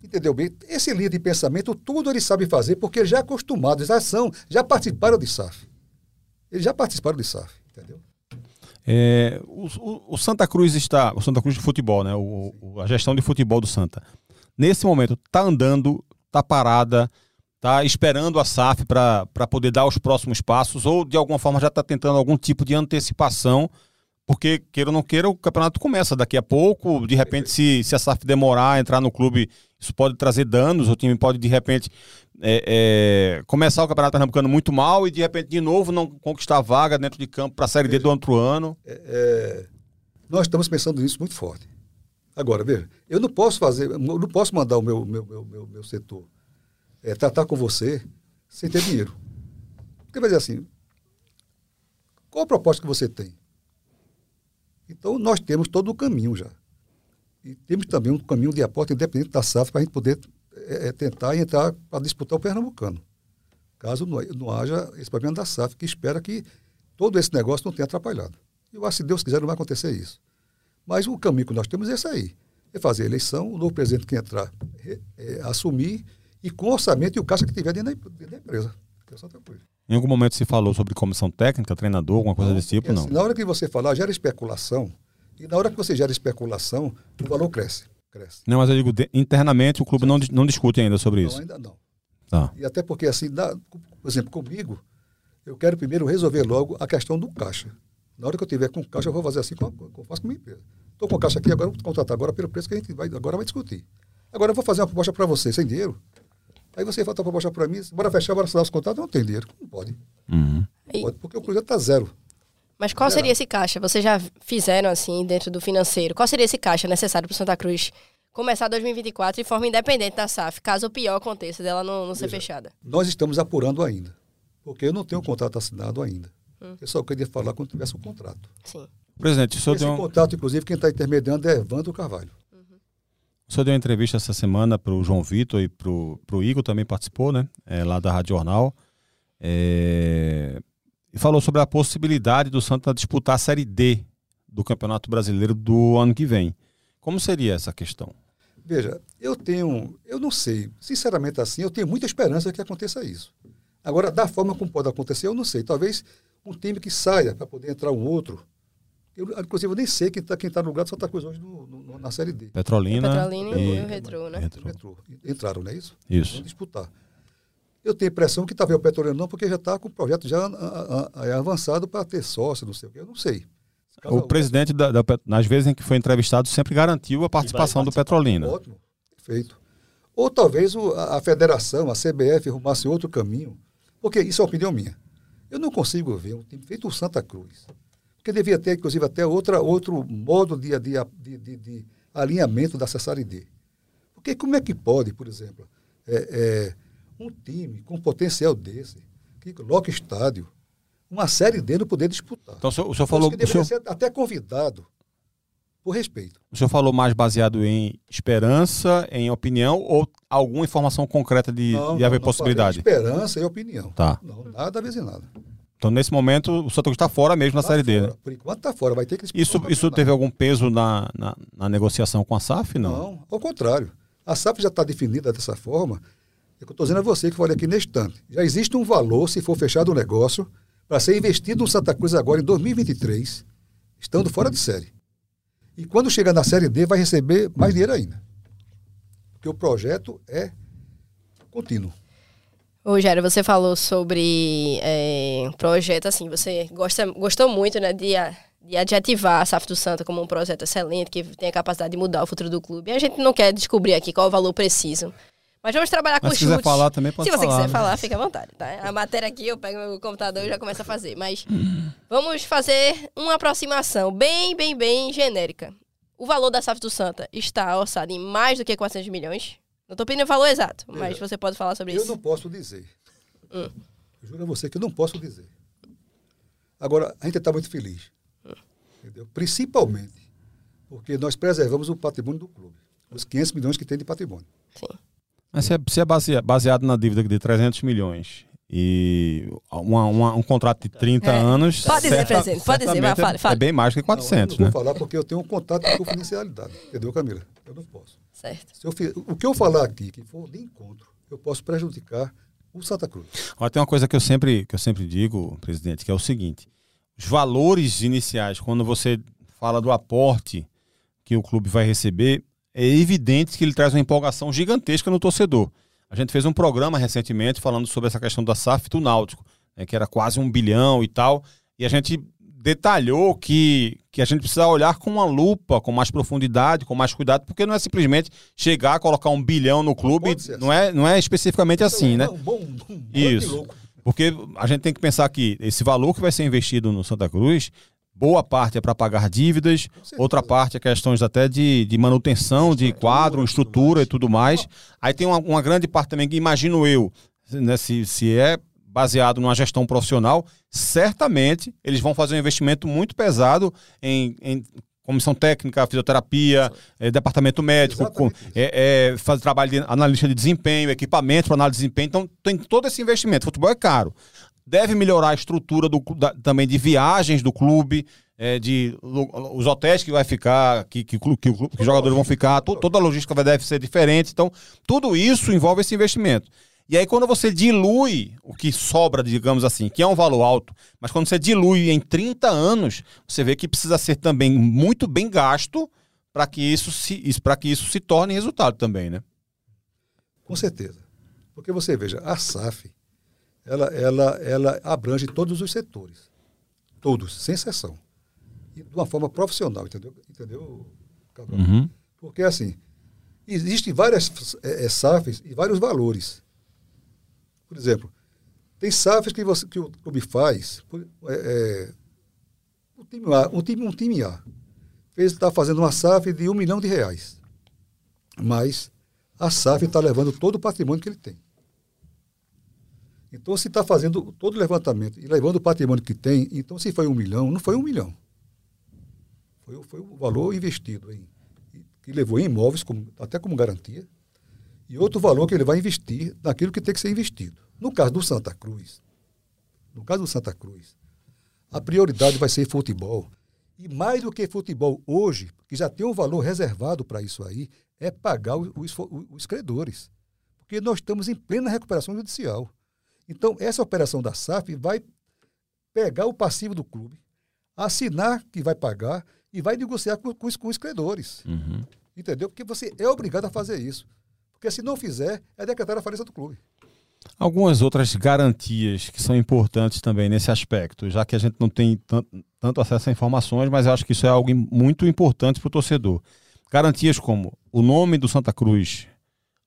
Speaker 4: Entendeu bem? Esse líder de pensamento, tudo eles sabem fazer, porque já acostumados, já são, já participaram de SAF. Eles já participaram de SAF, entendeu?
Speaker 1: É, o, o, o, Santa Cruz está, o Santa Cruz de futebol, né? O, a gestão de futebol do Santa. Nesse momento, está andando, está parada, está esperando a SAF para poder dar os próximos passos, ou de alguma forma já está tentando algum tipo de antecipação, porque, queira ou não queira, o campeonato começa daqui a pouco. De repente, se, se a SAF demorar a entrar no clube, isso pode trazer danos, o time pode, de repente, é, é, começar o Campeonato Pernambucano muito mal e de repente de novo não conquistar vaga dentro de campo para a Série D do outro ano?
Speaker 4: É, é, nós estamos pensando nisso muito forte. Agora, veja, eu não posso fazer, eu não posso mandar o meu, meu, meu, meu, meu setor é, tratar com você sem ter dinheiro. Porque vai dizer assim, qual a proposta que você tem? Então, nós temos todo o caminho já. E temos também um caminho de aporte independente da SAF para a gente poder é, é tentar entrar para disputar o Pernambucano. Caso não, não haja esse problema da SAF, que espera que todo esse negócio não tenha atrapalhado. Eu acho que se Deus quiser não vai acontecer isso. Mas o caminho que nós temos é esse aí. É fazer a eleição, o novo presidente que entrar é, é, assumir e com o orçamento e o caixa que tiver dentro da, dentro da empresa.
Speaker 1: É em algum momento se falou sobre comissão técnica, treinador, alguma coisa não, desse tipo? Assim,
Speaker 4: não. Na hora que você falar, gera especulação. E na hora que você gera especulação, o valor cresce
Speaker 1: cresce. Não, mas eu digo, de, internamente o clube não, não discute ainda sobre
Speaker 4: não,
Speaker 1: isso.
Speaker 4: ainda não.
Speaker 1: Tá.
Speaker 4: E até porque, assim, dá, por exemplo, comigo, eu quero primeiro resolver logo a questão do caixa. Na hora que eu tiver com caixa, eu vou fazer assim como eu faço com a minha empresa. Estou com caixa aqui, agora vou contratar agora pelo preço que a gente vai, agora vai discutir. Agora eu vou fazer uma proposta para você, sem dinheiro. Aí você faz a proposta para mim, bora fechar, bora assinar os contratos, não tem dinheiro. Não pode.
Speaker 1: Uhum.
Speaker 4: Não pode, porque o Cruzeiro está zero.
Speaker 2: Mas qual seria esse caixa? Vocês já fizeram assim dentro do financeiro? Qual seria esse caixa necessário para o Santa Cruz começar 2024 de forma independente da SAF, caso o pior aconteça dela não, não ser fechada?
Speaker 4: Nós estamos apurando ainda, porque eu não tenho o um contrato assinado ainda. Hum. Eu só queria falar quando tivesse o um contrato.
Speaker 2: Sim.
Speaker 1: Presidente, o senhor
Speaker 4: Esse
Speaker 1: deu...
Speaker 4: contrato, inclusive, quem está intermediando é Evandro Carvalho.
Speaker 1: Uhum. O senhor deu uma entrevista essa semana para o João Vitor e para o Igor, também participou, né? É, lá da Rádio Jornal. É... E falou sobre a possibilidade do Santa disputar a Série D do Campeonato Brasileiro do ano que vem. Como seria essa questão?
Speaker 4: Veja, eu tenho, eu não sei, sinceramente assim, eu tenho muita esperança que aconteça isso. Agora, da forma como pode acontecer, eu não sei. Talvez um time que saia para poder entrar um outro. Eu, inclusive, eu nem sei quem está quem tá no lugar do Santa Cruz hoje no, no, na Série D.
Speaker 1: Petrolina.
Speaker 2: Petrolina e, o Retro, né?
Speaker 4: Retro. Entraram, não é isso?
Speaker 1: Isso.
Speaker 4: Vão disputar. Eu tenho a impressão que talvez o Petrolina não, porque já está com o projeto já a, a, a, avançado para ter sócio, não sei o quê. Eu não sei.
Speaker 1: O presidente, da, da, nas vezes em que foi entrevistado, sempre garantiu a participação do Petrolina.
Speaker 4: Ótimo, perfeito. Ou talvez o, a, a federação, a CBF, arrumasse outro caminho, porque isso é opinião minha. Eu não consigo ver um time feito o Santa Cruz, porque devia ter, inclusive, até outra, outro modo de, de, de, de alinhamento da Série D. Porque como é que pode, por exemplo, é, é, um time com potencial desse, que coloca estádio, uma série D não poder disputar.
Speaker 1: Então o senhor, o senhor falou.
Speaker 4: Que deveria o senhor... ser até convidado, por respeito.
Speaker 1: O senhor falou mais baseado em esperança, em opinião, ou alguma informação concreta de, não, de haver não, possibilidade?
Speaker 4: Esperança e opinião.
Speaker 1: Tá.
Speaker 4: Não, nada nada.
Speaker 1: Então, nesse momento, o Santa Cruz está fora mesmo tá na Série
Speaker 4: fora.
Speaker 1: D. Né?
Speaker 4: Por enquanto está fora, vai ter que
Speaker 1: Isso, isso teve algum peso na, na, na, negociação com a SAF? Não,
Speaker 4: não ao contrário. A SAF já está definida dessa forma. Eu estou dizendo a você que falei aqui neste instante. Já existe um valor, se for fechado o negócio, para ser investido no Santa Cruz agora em 2023, estando fora de série. E quando chegar na série D, vai receber mais dinheiro ainda. Porque o projeto é contínuo.
Speaker 2: Rogério, você falou sobre é, projeto, assim, você gosta, gostou muito né, de, de adjetivar a SAF do Santa como um projeto excelente, que tem a capacidade de mudar o futuro do clube. E a gente não quer descobrir aqui qual o valor preciso. Mas vamos trabalhar com
Speaker 1: Mas se quiser falar também pode
Speaker 2: Se você
Speaker 1: falar,
Speaker 2: quiser
Speaker 1: né?
Speaker 2: falar, fica à vontade, tá? A matéria aqui, eu pego meu computador e já começo a fazer. Mas vamos fazer uma aproximação bem, bem, bem genérica. O valor da SAF do Santa está orçado em mais do que 400 milhões? Não estou pedindo o valor exato, mas você pode falar sobre
Speaker 4: eu
Speaker 2: isso.
Speaker 4: Eu não posso dizer.
Speaker 2: Hum.
Speaker 4: Juro a você que eu não posso dizer. Agora, a gente está muito feliz.
Speaker 2: Hum.
Speaker 4: Entendeu? Principalmente porque nós preservamos o patrimônio do clube. Os 500 milhões que tem de patrimônio.
Speaker 2: Sim.
Speaker 1: Mas se é, se é baseado, baseado na dívida de 300 milhões e uma, uma, um contrato de 30 é. anos.
Speaker 2: Pode dizer, presidente, pode dizer, vai, fale, fale.
Speaker 1: É bem mais que 400, não, eu
Speaker 4: não vou né? falar porque eu tenho um contato de confidencialidade. Entendeu, Camila? Eu não posso.
Speaker 2: Certo.
Speaker 4: Se eu, o que eu falar aqui, que for de encontro, eu posso prejudicar o Santa Cruz.
Speaker 1: Olha, tem uma coisa que eu sempre, que eu sempre digo, presidente, que é o seguinte: os valores iniciais, quando você fala do aporte que o clube vai receber, é evidente que ele traz uma empolgação gigantesca no torcedor. A gente fez um programa recentemente falando sobre essa questão da SAF do Náutico, né, que era quase um bilhão e tal, e a gente detalhou que, que a gente precisa olhar com uma lupa, com mais profundidade, com mais cuidado, porque não é simplesmente chegar, colocar um bilhão no clube, não, assim. é, não é especificamente assim, né? Bom, bom, Isso. Porque a gente tem que pensar que esse valor que vai ser investido no Santa Cruz, boa parte é para pagar dívidas, outra parte é questões até de, de manutenção de quadro, estrutura e tudo mais. Aí tem uma, uma grande parte também que imagino eu, né, se, se é baseado numa gestão profissional, certamente eles vão fazer um investimento muito pesado em, em comissão técnica, fisioterapia, é, departamento médico, com, é, é, fazer trabalho de analista de desempenho, equipamento para análise de desempenho. Então, tem todo esse investimento. Futebol é caro. Deve melhorar a estrutura do, da, também de viagens do clube, é, de os hotéis que vai ficar, que, que, que, que os jogadores vão ficar, to, toda a logística deve ser diferente. Então, tudo isso envolve esse investimento. E aí, quando você dilui o que sobra, digamos assim, que é um valor alto, mas quando você dilui em 30 anos, você vê que precisa ser também muito bem gasto para que, isso se, que isso se torne resultado também, né?
Speaker 4: Com certeza. Porque você veja, a SAF, ela, ela, ela abrange todos os setores. Todos, sem exceção. E de uma forma profissional, entendeu? Entendeu,
Speaker 1: Uhum.
Speaker 4: Porque, assim, existem várias é, é, SAFs e vários valores. Por exemplo, tem SAFs que, você, que o clube faz, é, é, um, time A, um, time, um time A está fazendo uma SAF de um milhão de reais. Mas a SAF está levando todo o patrimônio que ele tem. Então, se está fazendo todo o levantamento e levando o patrimônio que tem, então se foi um milhão, não foi um milhão. Foi, foi o valor investido em, que levou em imóveis, como, até como garantia, e outro valor que ele vai investir naquilo que tem que ser investido. No caso do Santa Cruz, no caso do Santa Cruz, a prioridade vai ser futebol. E mais do que futebol hoje, que já tem um valor reservado para isso aí, é pagar os, os, os credores. Porque nós estamos em plena recuperação judicial. Então, essa operação da SAF vai pegar o passivo do clube, assinar que vai pagar e vai negociar com, com, os, com os credores.
Speaker 1: Uhum.
Speaker 4: Entendeu? Porque você é obrigado a fazer isso. Porque se não fizer, é decretar a falência do clube.
Speaker 1: Algumas outras garantias que são importantes também nesse aspecto, já que a gente não tem tanto acesso a informações, mas eu acho que isso é algo muito importante para o torcedor. Garantias como o nome do Santa Cruz,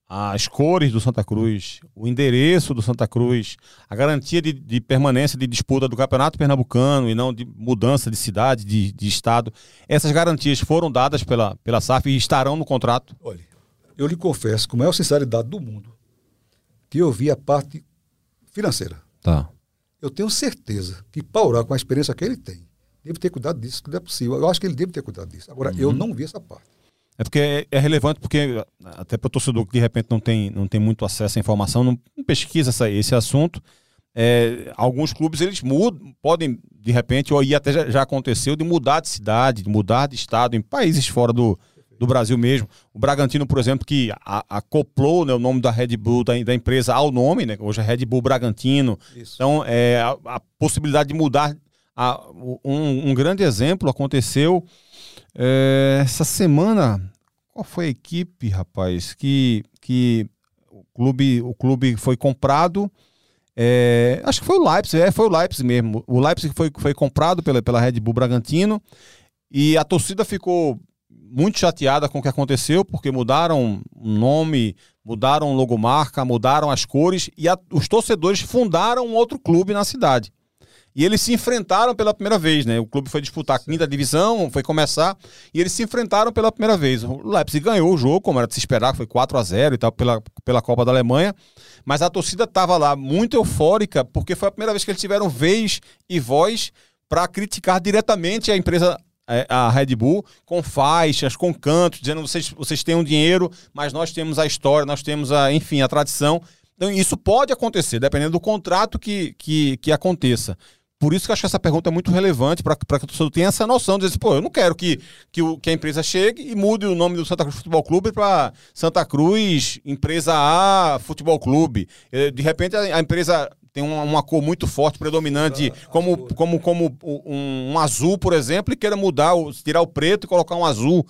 Speaker 1: as cores do Santa Cruz, o endereço do Santa Cruz, a garantia de, de permanência de disputa do Campeonato Pernambucano e não de mudança de cidade, de, de estado. Essas garantias foram dadas pela, pela SAF e estarão no contrato?
Speaker 4: Olha, eu lhe confesso, com a maior sinceridade do mundo, que eu vi a parte financeira.
Speaker 1: Tá.
Speaker 4: Eu tenho certeza que Paulo, com a experiência que ele tem, deve ter cuidado disso, que não é possível. Eu acho que ele deve ter cuidado disso. Agora, uhum. eu não vi essa parte.
Speaker 1: É porque é, é relevante, porque até para o torcedor que de repente não tem, não tem muito acesso à informação, não, não pesquisa essa, esse assunto. É, alguns clubes eles mudam, podem de repente, ou até já, já aconteceu, de mudar de cidade, de mudar de estado em países fora do, do Brasil mesmo. O Bragantino, por exemplo, que acoplou né, o nome da Red Bull, da, da, empresa, ao nome, né? Hoje é Red Bull Bragantino. Isso. Então, é, a, a, possibilidade de mudar. A, um, um, grande exemplo aconteceu é, essa semana. Qual foi a equipe, rapaz? Que, que o, clube, o clube foi comprado. É, acho que foi o Leipzig, é, foi o Leipzig mesmo. O Leipzig foi, foi comprado pela, pela Red Bull Bragantino e a torcida ficou muito chateada com o que aconteceu, porque mudaram o nome, mudaram logomarca, mudaram as cores e a, os torcedores fundaram um outro clube na cidade. E eles se enfrentaram pela primeira vez, né? O clube foi disputar a quinta divisão, foi começar, e eles se enfrentaram pela primeira vez. O Leipzig ganhou o jogo, como era de se esperar, foi 4 a 0 e tal, pela, pela Copa da Alemanha. Mas a torcida estava lá muito eufórica, porque foi a primeira vez que eles tiveram vez e voz para criticar diretamente a empresa é, a Red Bull com faixas, com cantos, dizendo vocês, vocês têm um dinheiro, mas nós temos a história, nós temos a, enfim, a tradição. Então, isso pode acontecer, dependendo do contrato que, que, que aconteça. Por isso que eu acho que essa pergunta é muito relevante para que o torcedor tenha essa noção de dizer, assim, pô, eu não quero que, que, o, que a empresa chegue e mude o nome do Santa Cruz Futebol Clube para Santa Cruz Empresa A Futebol Clube. Eh, de repente a, a empresa tem uma, uma cor muito forte, predominante, como, como, como um, um azul, por exemplo, e queira mudar, o- tirar o preto e colocar um azul.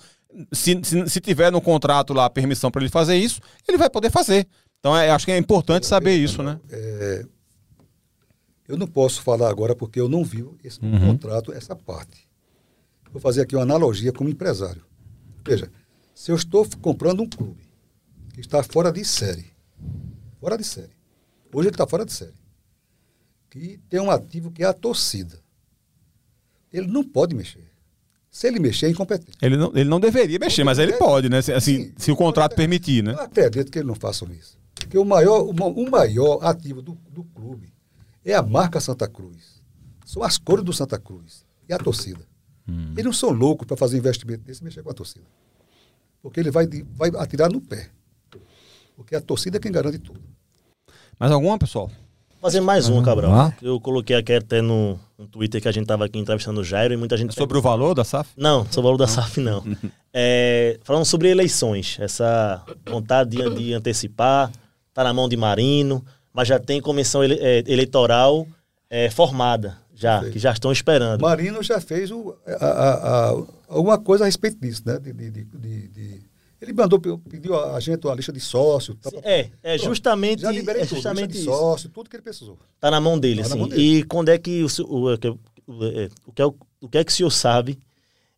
Speaker 1: Se, se, se tiver no contrato lá a permissão para ele fazer isso, ele vai poder fazer. Então, é, acho que é importante saber isso, né?
Speaker 4: Eu não posso falar agora porque eu não vi esse contrato, essa parte. Vou fazer aqui uma analogia como empresário. Veja, se eu estou comprando um clube que está fora de série, fora de série, hoje ele está fora de série, que tem um ativo que é a torcida, ele não pode mexer. Se ele mexer, é incompetente.
Speaker 1: Ele não, ele não deveria mexer, mas ele pode, né? Se- Assim,
Speaker 4: Sim,
Speaker 1: se o contrato permitir, né?
Speaker 4: Eu acredito que ele não faça isso. Porque o maior, o, o maior ativo do, do clube é a marca Santa Cruz. São as cores do Santa Cruz e a torcida. Eles não são loucos para fazer investimento desse mexer com a torcida. Porque ele vai, vai atirar no pé. Porque a torcida é quem garante tudo.
Speaker 1: Mais alguma, pessoal?
Speaker 3: Fazer mais uma, Cabral.
Speaker 1: lá.
Speaker 3: Eu coloquei aqui até no, no Twitter que a gente tava aqui entrevistando o Jairo e muita gente.
Speaker 1: É sobre o valor da SAF?
Speaker 3: Não, sobre o valor da SAF, não. É, falando sobre eleições, essa vontade de, de antecipar, tá na mão de Marino, mas já tem comissão ele- é, eleitoral é, formada, já, que já estão esperando.
Speaker 4: Marino já fez o, a, a- a- alguma coisa a respeito disso, né? De, de- de- de- ele mandou, pediu a gente uma lista de sócios. tá-
Speaker 3: É, é
Speaker 4: Pronto,
Speaker 3: justamente,
Speaker 4: já liberei
Speaker 3: é
Speaker 4: tudo, lista
Speaker 3: justamente
Speaker 4: de sócio, tudo que ele precisou.
Speaker 3: Tá na mão dele,
Speaker 4: Tá dele.
Speaker 3: E quando é que o, o, o, que- o, é, o que é, o, o que é que o senhor sabe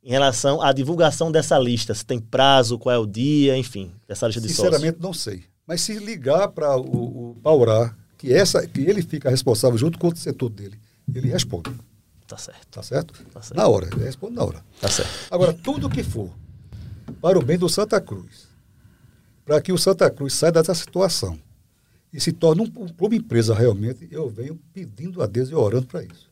Speaker 3: em relação à divulgação dessa lista? Se tem prazo, qual é o dia, enfim, dessa lista de sócios?
Speaker 4: Sinceramente, não sei. Mas se ligar para o, o Paurá, que, essa, que ele fica responsável junto com o setor dele, ele responde.
Speaker 3: Tá certo,
Speaker 4: Tá certo?
Speaker 3: Tá certo.
Speaker 4: Na hora, ele responde na hora.
Speaker 3: tá certo.
Speaker 4: Agora, tudo que for para o bem do Santa Cruz, para que o Santa Cruz saia dessa situação e se torne um, um clube empresa realmente, eu venho pedindo a Deus e orando para isso.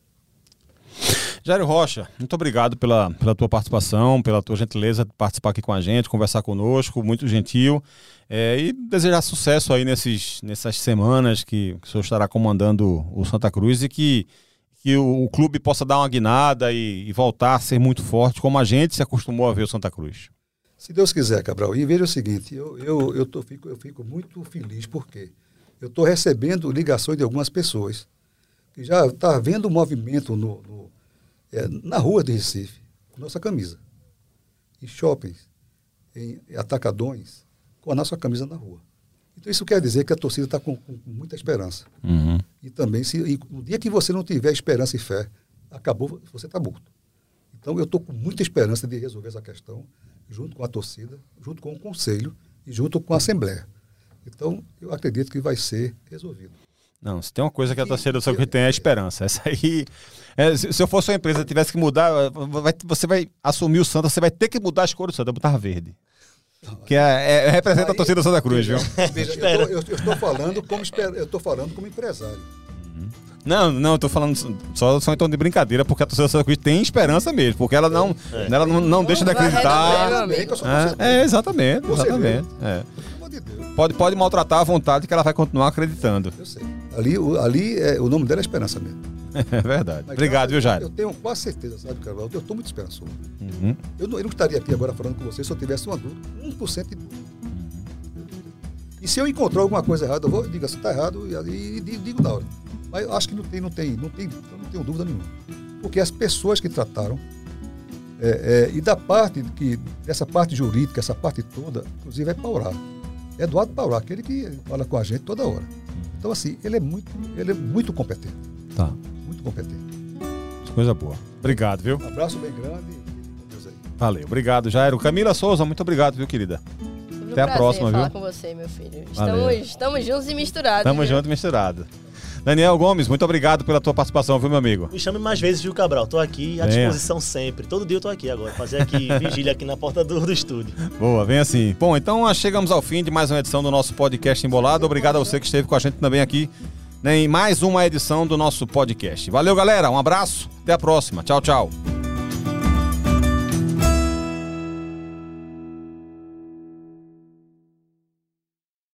Speaker 1: Jairo Rocha, muito obrigado pela, pela tua participação, pela tua gentileza de participar aqui com a gente, conversar conosco, muito gentil. É, e desejar sucesso aí nesses, nessas semanas que, que o senhor estará comandando o Santa Cruz e que, que o, o clube possa dar uma guinada e, e voltar a ser muito forte, como a gente se acostumou a ver o Santa Cruz.
Speaker 4: Se Deus quiser, Cabral. E veja o seguinte, eu, eu, eu, tô, fico, eu fico muito feliz porque eu estou recebendo ligações de algumas pessoas que já estão tá vendo movimento no, no- é, na rua de Recife, com nossa camisa. Em shoppings, em atacadões, com a nossa camisa na rua. Então isso quer dizer que a torcida está com, com muita esperança. E também, se, e no dia que você não tiver esperança e fé, acabou, você está morto. Então eu estou com muita esperança de resolver essa questão, junto com a torcida, junto com o conselho e junto com a Assembleia. Então eu acredito que vai ser resolvido.
Speaker 1: Não, se tem uma coisa que a torcida do Santa Cruz tem é a esperança. Essa aí. é, se, se eu fosse uma empresa e tivesse que mudar, vai- você vai assumir o Santa, você vai ter que mudar as cores do Santa, botar verde. Que é, é- representa a
Speaker 4: Aí-
Speaker 1: torcida do Santa Cruz, viu?
Speaker 4: Veja, eu, estou falando como eu estou falando como empresário.
Speaker 1: Não, não, eu tô falando só, só em tom de brincadeira, porque a torcida do Santa Cruz tem esperança mesmo, porque ela não, ela não, não deixa de acreditar.
Speaker 4: que
Speaker 1: É, é, exatamente, exatamente.
Speaker 4: Amor de Deus,
Speaker 1: Pode, pode maltratar à vontade que ela vai continuar acreditando.
Speaker 4: eu sei. Ali, o, ali é, o nome dela é Esperança mesmo.
Speaker 1: É verdade.
Speaker 4: Mas,
Speaker 1: Obrigado,
Speaker 4: cara,
Speaker 1: viu,
Speaker 4: Eu
Speaker 1: Jairo?
Speaker 4: tenho quase certeza, sabe, Carvalho? Eu estou muito esperançoso.
Speaker 1: Uhum.
Speaker 4: Eu não, eu não estaria aqui agora falando com vocês se eu tivesse uma dúvida, 1% de dúvida. E se eu encontrar alguma coisa errada, eu vou, diga, se está errado, e, e, e digo na hora. Mas eu acho que não tem, não tem, não tem, eu não tenho dúvida nenhuma. Porque as pessoas que trataram, é, é, e da parte que, dessa parte jurídica, essa parte toda, inclusive é Paurá. É Eduardo Paurá, aquele que fala com a gente toda hora. Então, assim, ele é muito, ele é muito competente.
Speaker 1: Tá.
Speaker 4: Muito competente.
Speaker 1: Coisa boa. Obrigado, viu?
Speaker 4: Um abraço bem grande e Deus aí.
Speaker 1: Valeu. Obrigado, Jairo. Camila Souza, muito obrigado, viu, querida?
Speaker 2: Foi um
Speaker 1: Até a próxima,
Speaker 2: falar
Speaker 1: viu?
Speaker 2: com você, meu filho.
Speaker 1: Valeu.
Speaker 2: Estamos, estamos juntos e misturados.
Speaker 1: Tamo
Speaker 2: viu?
Speaker 1: junto e misturado. Daniel Gomes, muito obrigado pela tua participação, viu, meu amigo?
Speaker 3: Me chame mais vezes, viu, Cabral? Tô aqui à disposição sempre. Todo dia eu tô aqui agora. Fazer aqui vigília aqui na porta do, do estúdio.
Speaker 1: Boa, vem assim. Bom, então nós chegamos ao fim de mais uma edição do nosso podcast Embolado. Obrigado a você que esteve com a gente também aqui né, em mais uma edição do nosso podcast. Valeu, galera. Um abraço. Até a próxima. Tchau, tchau.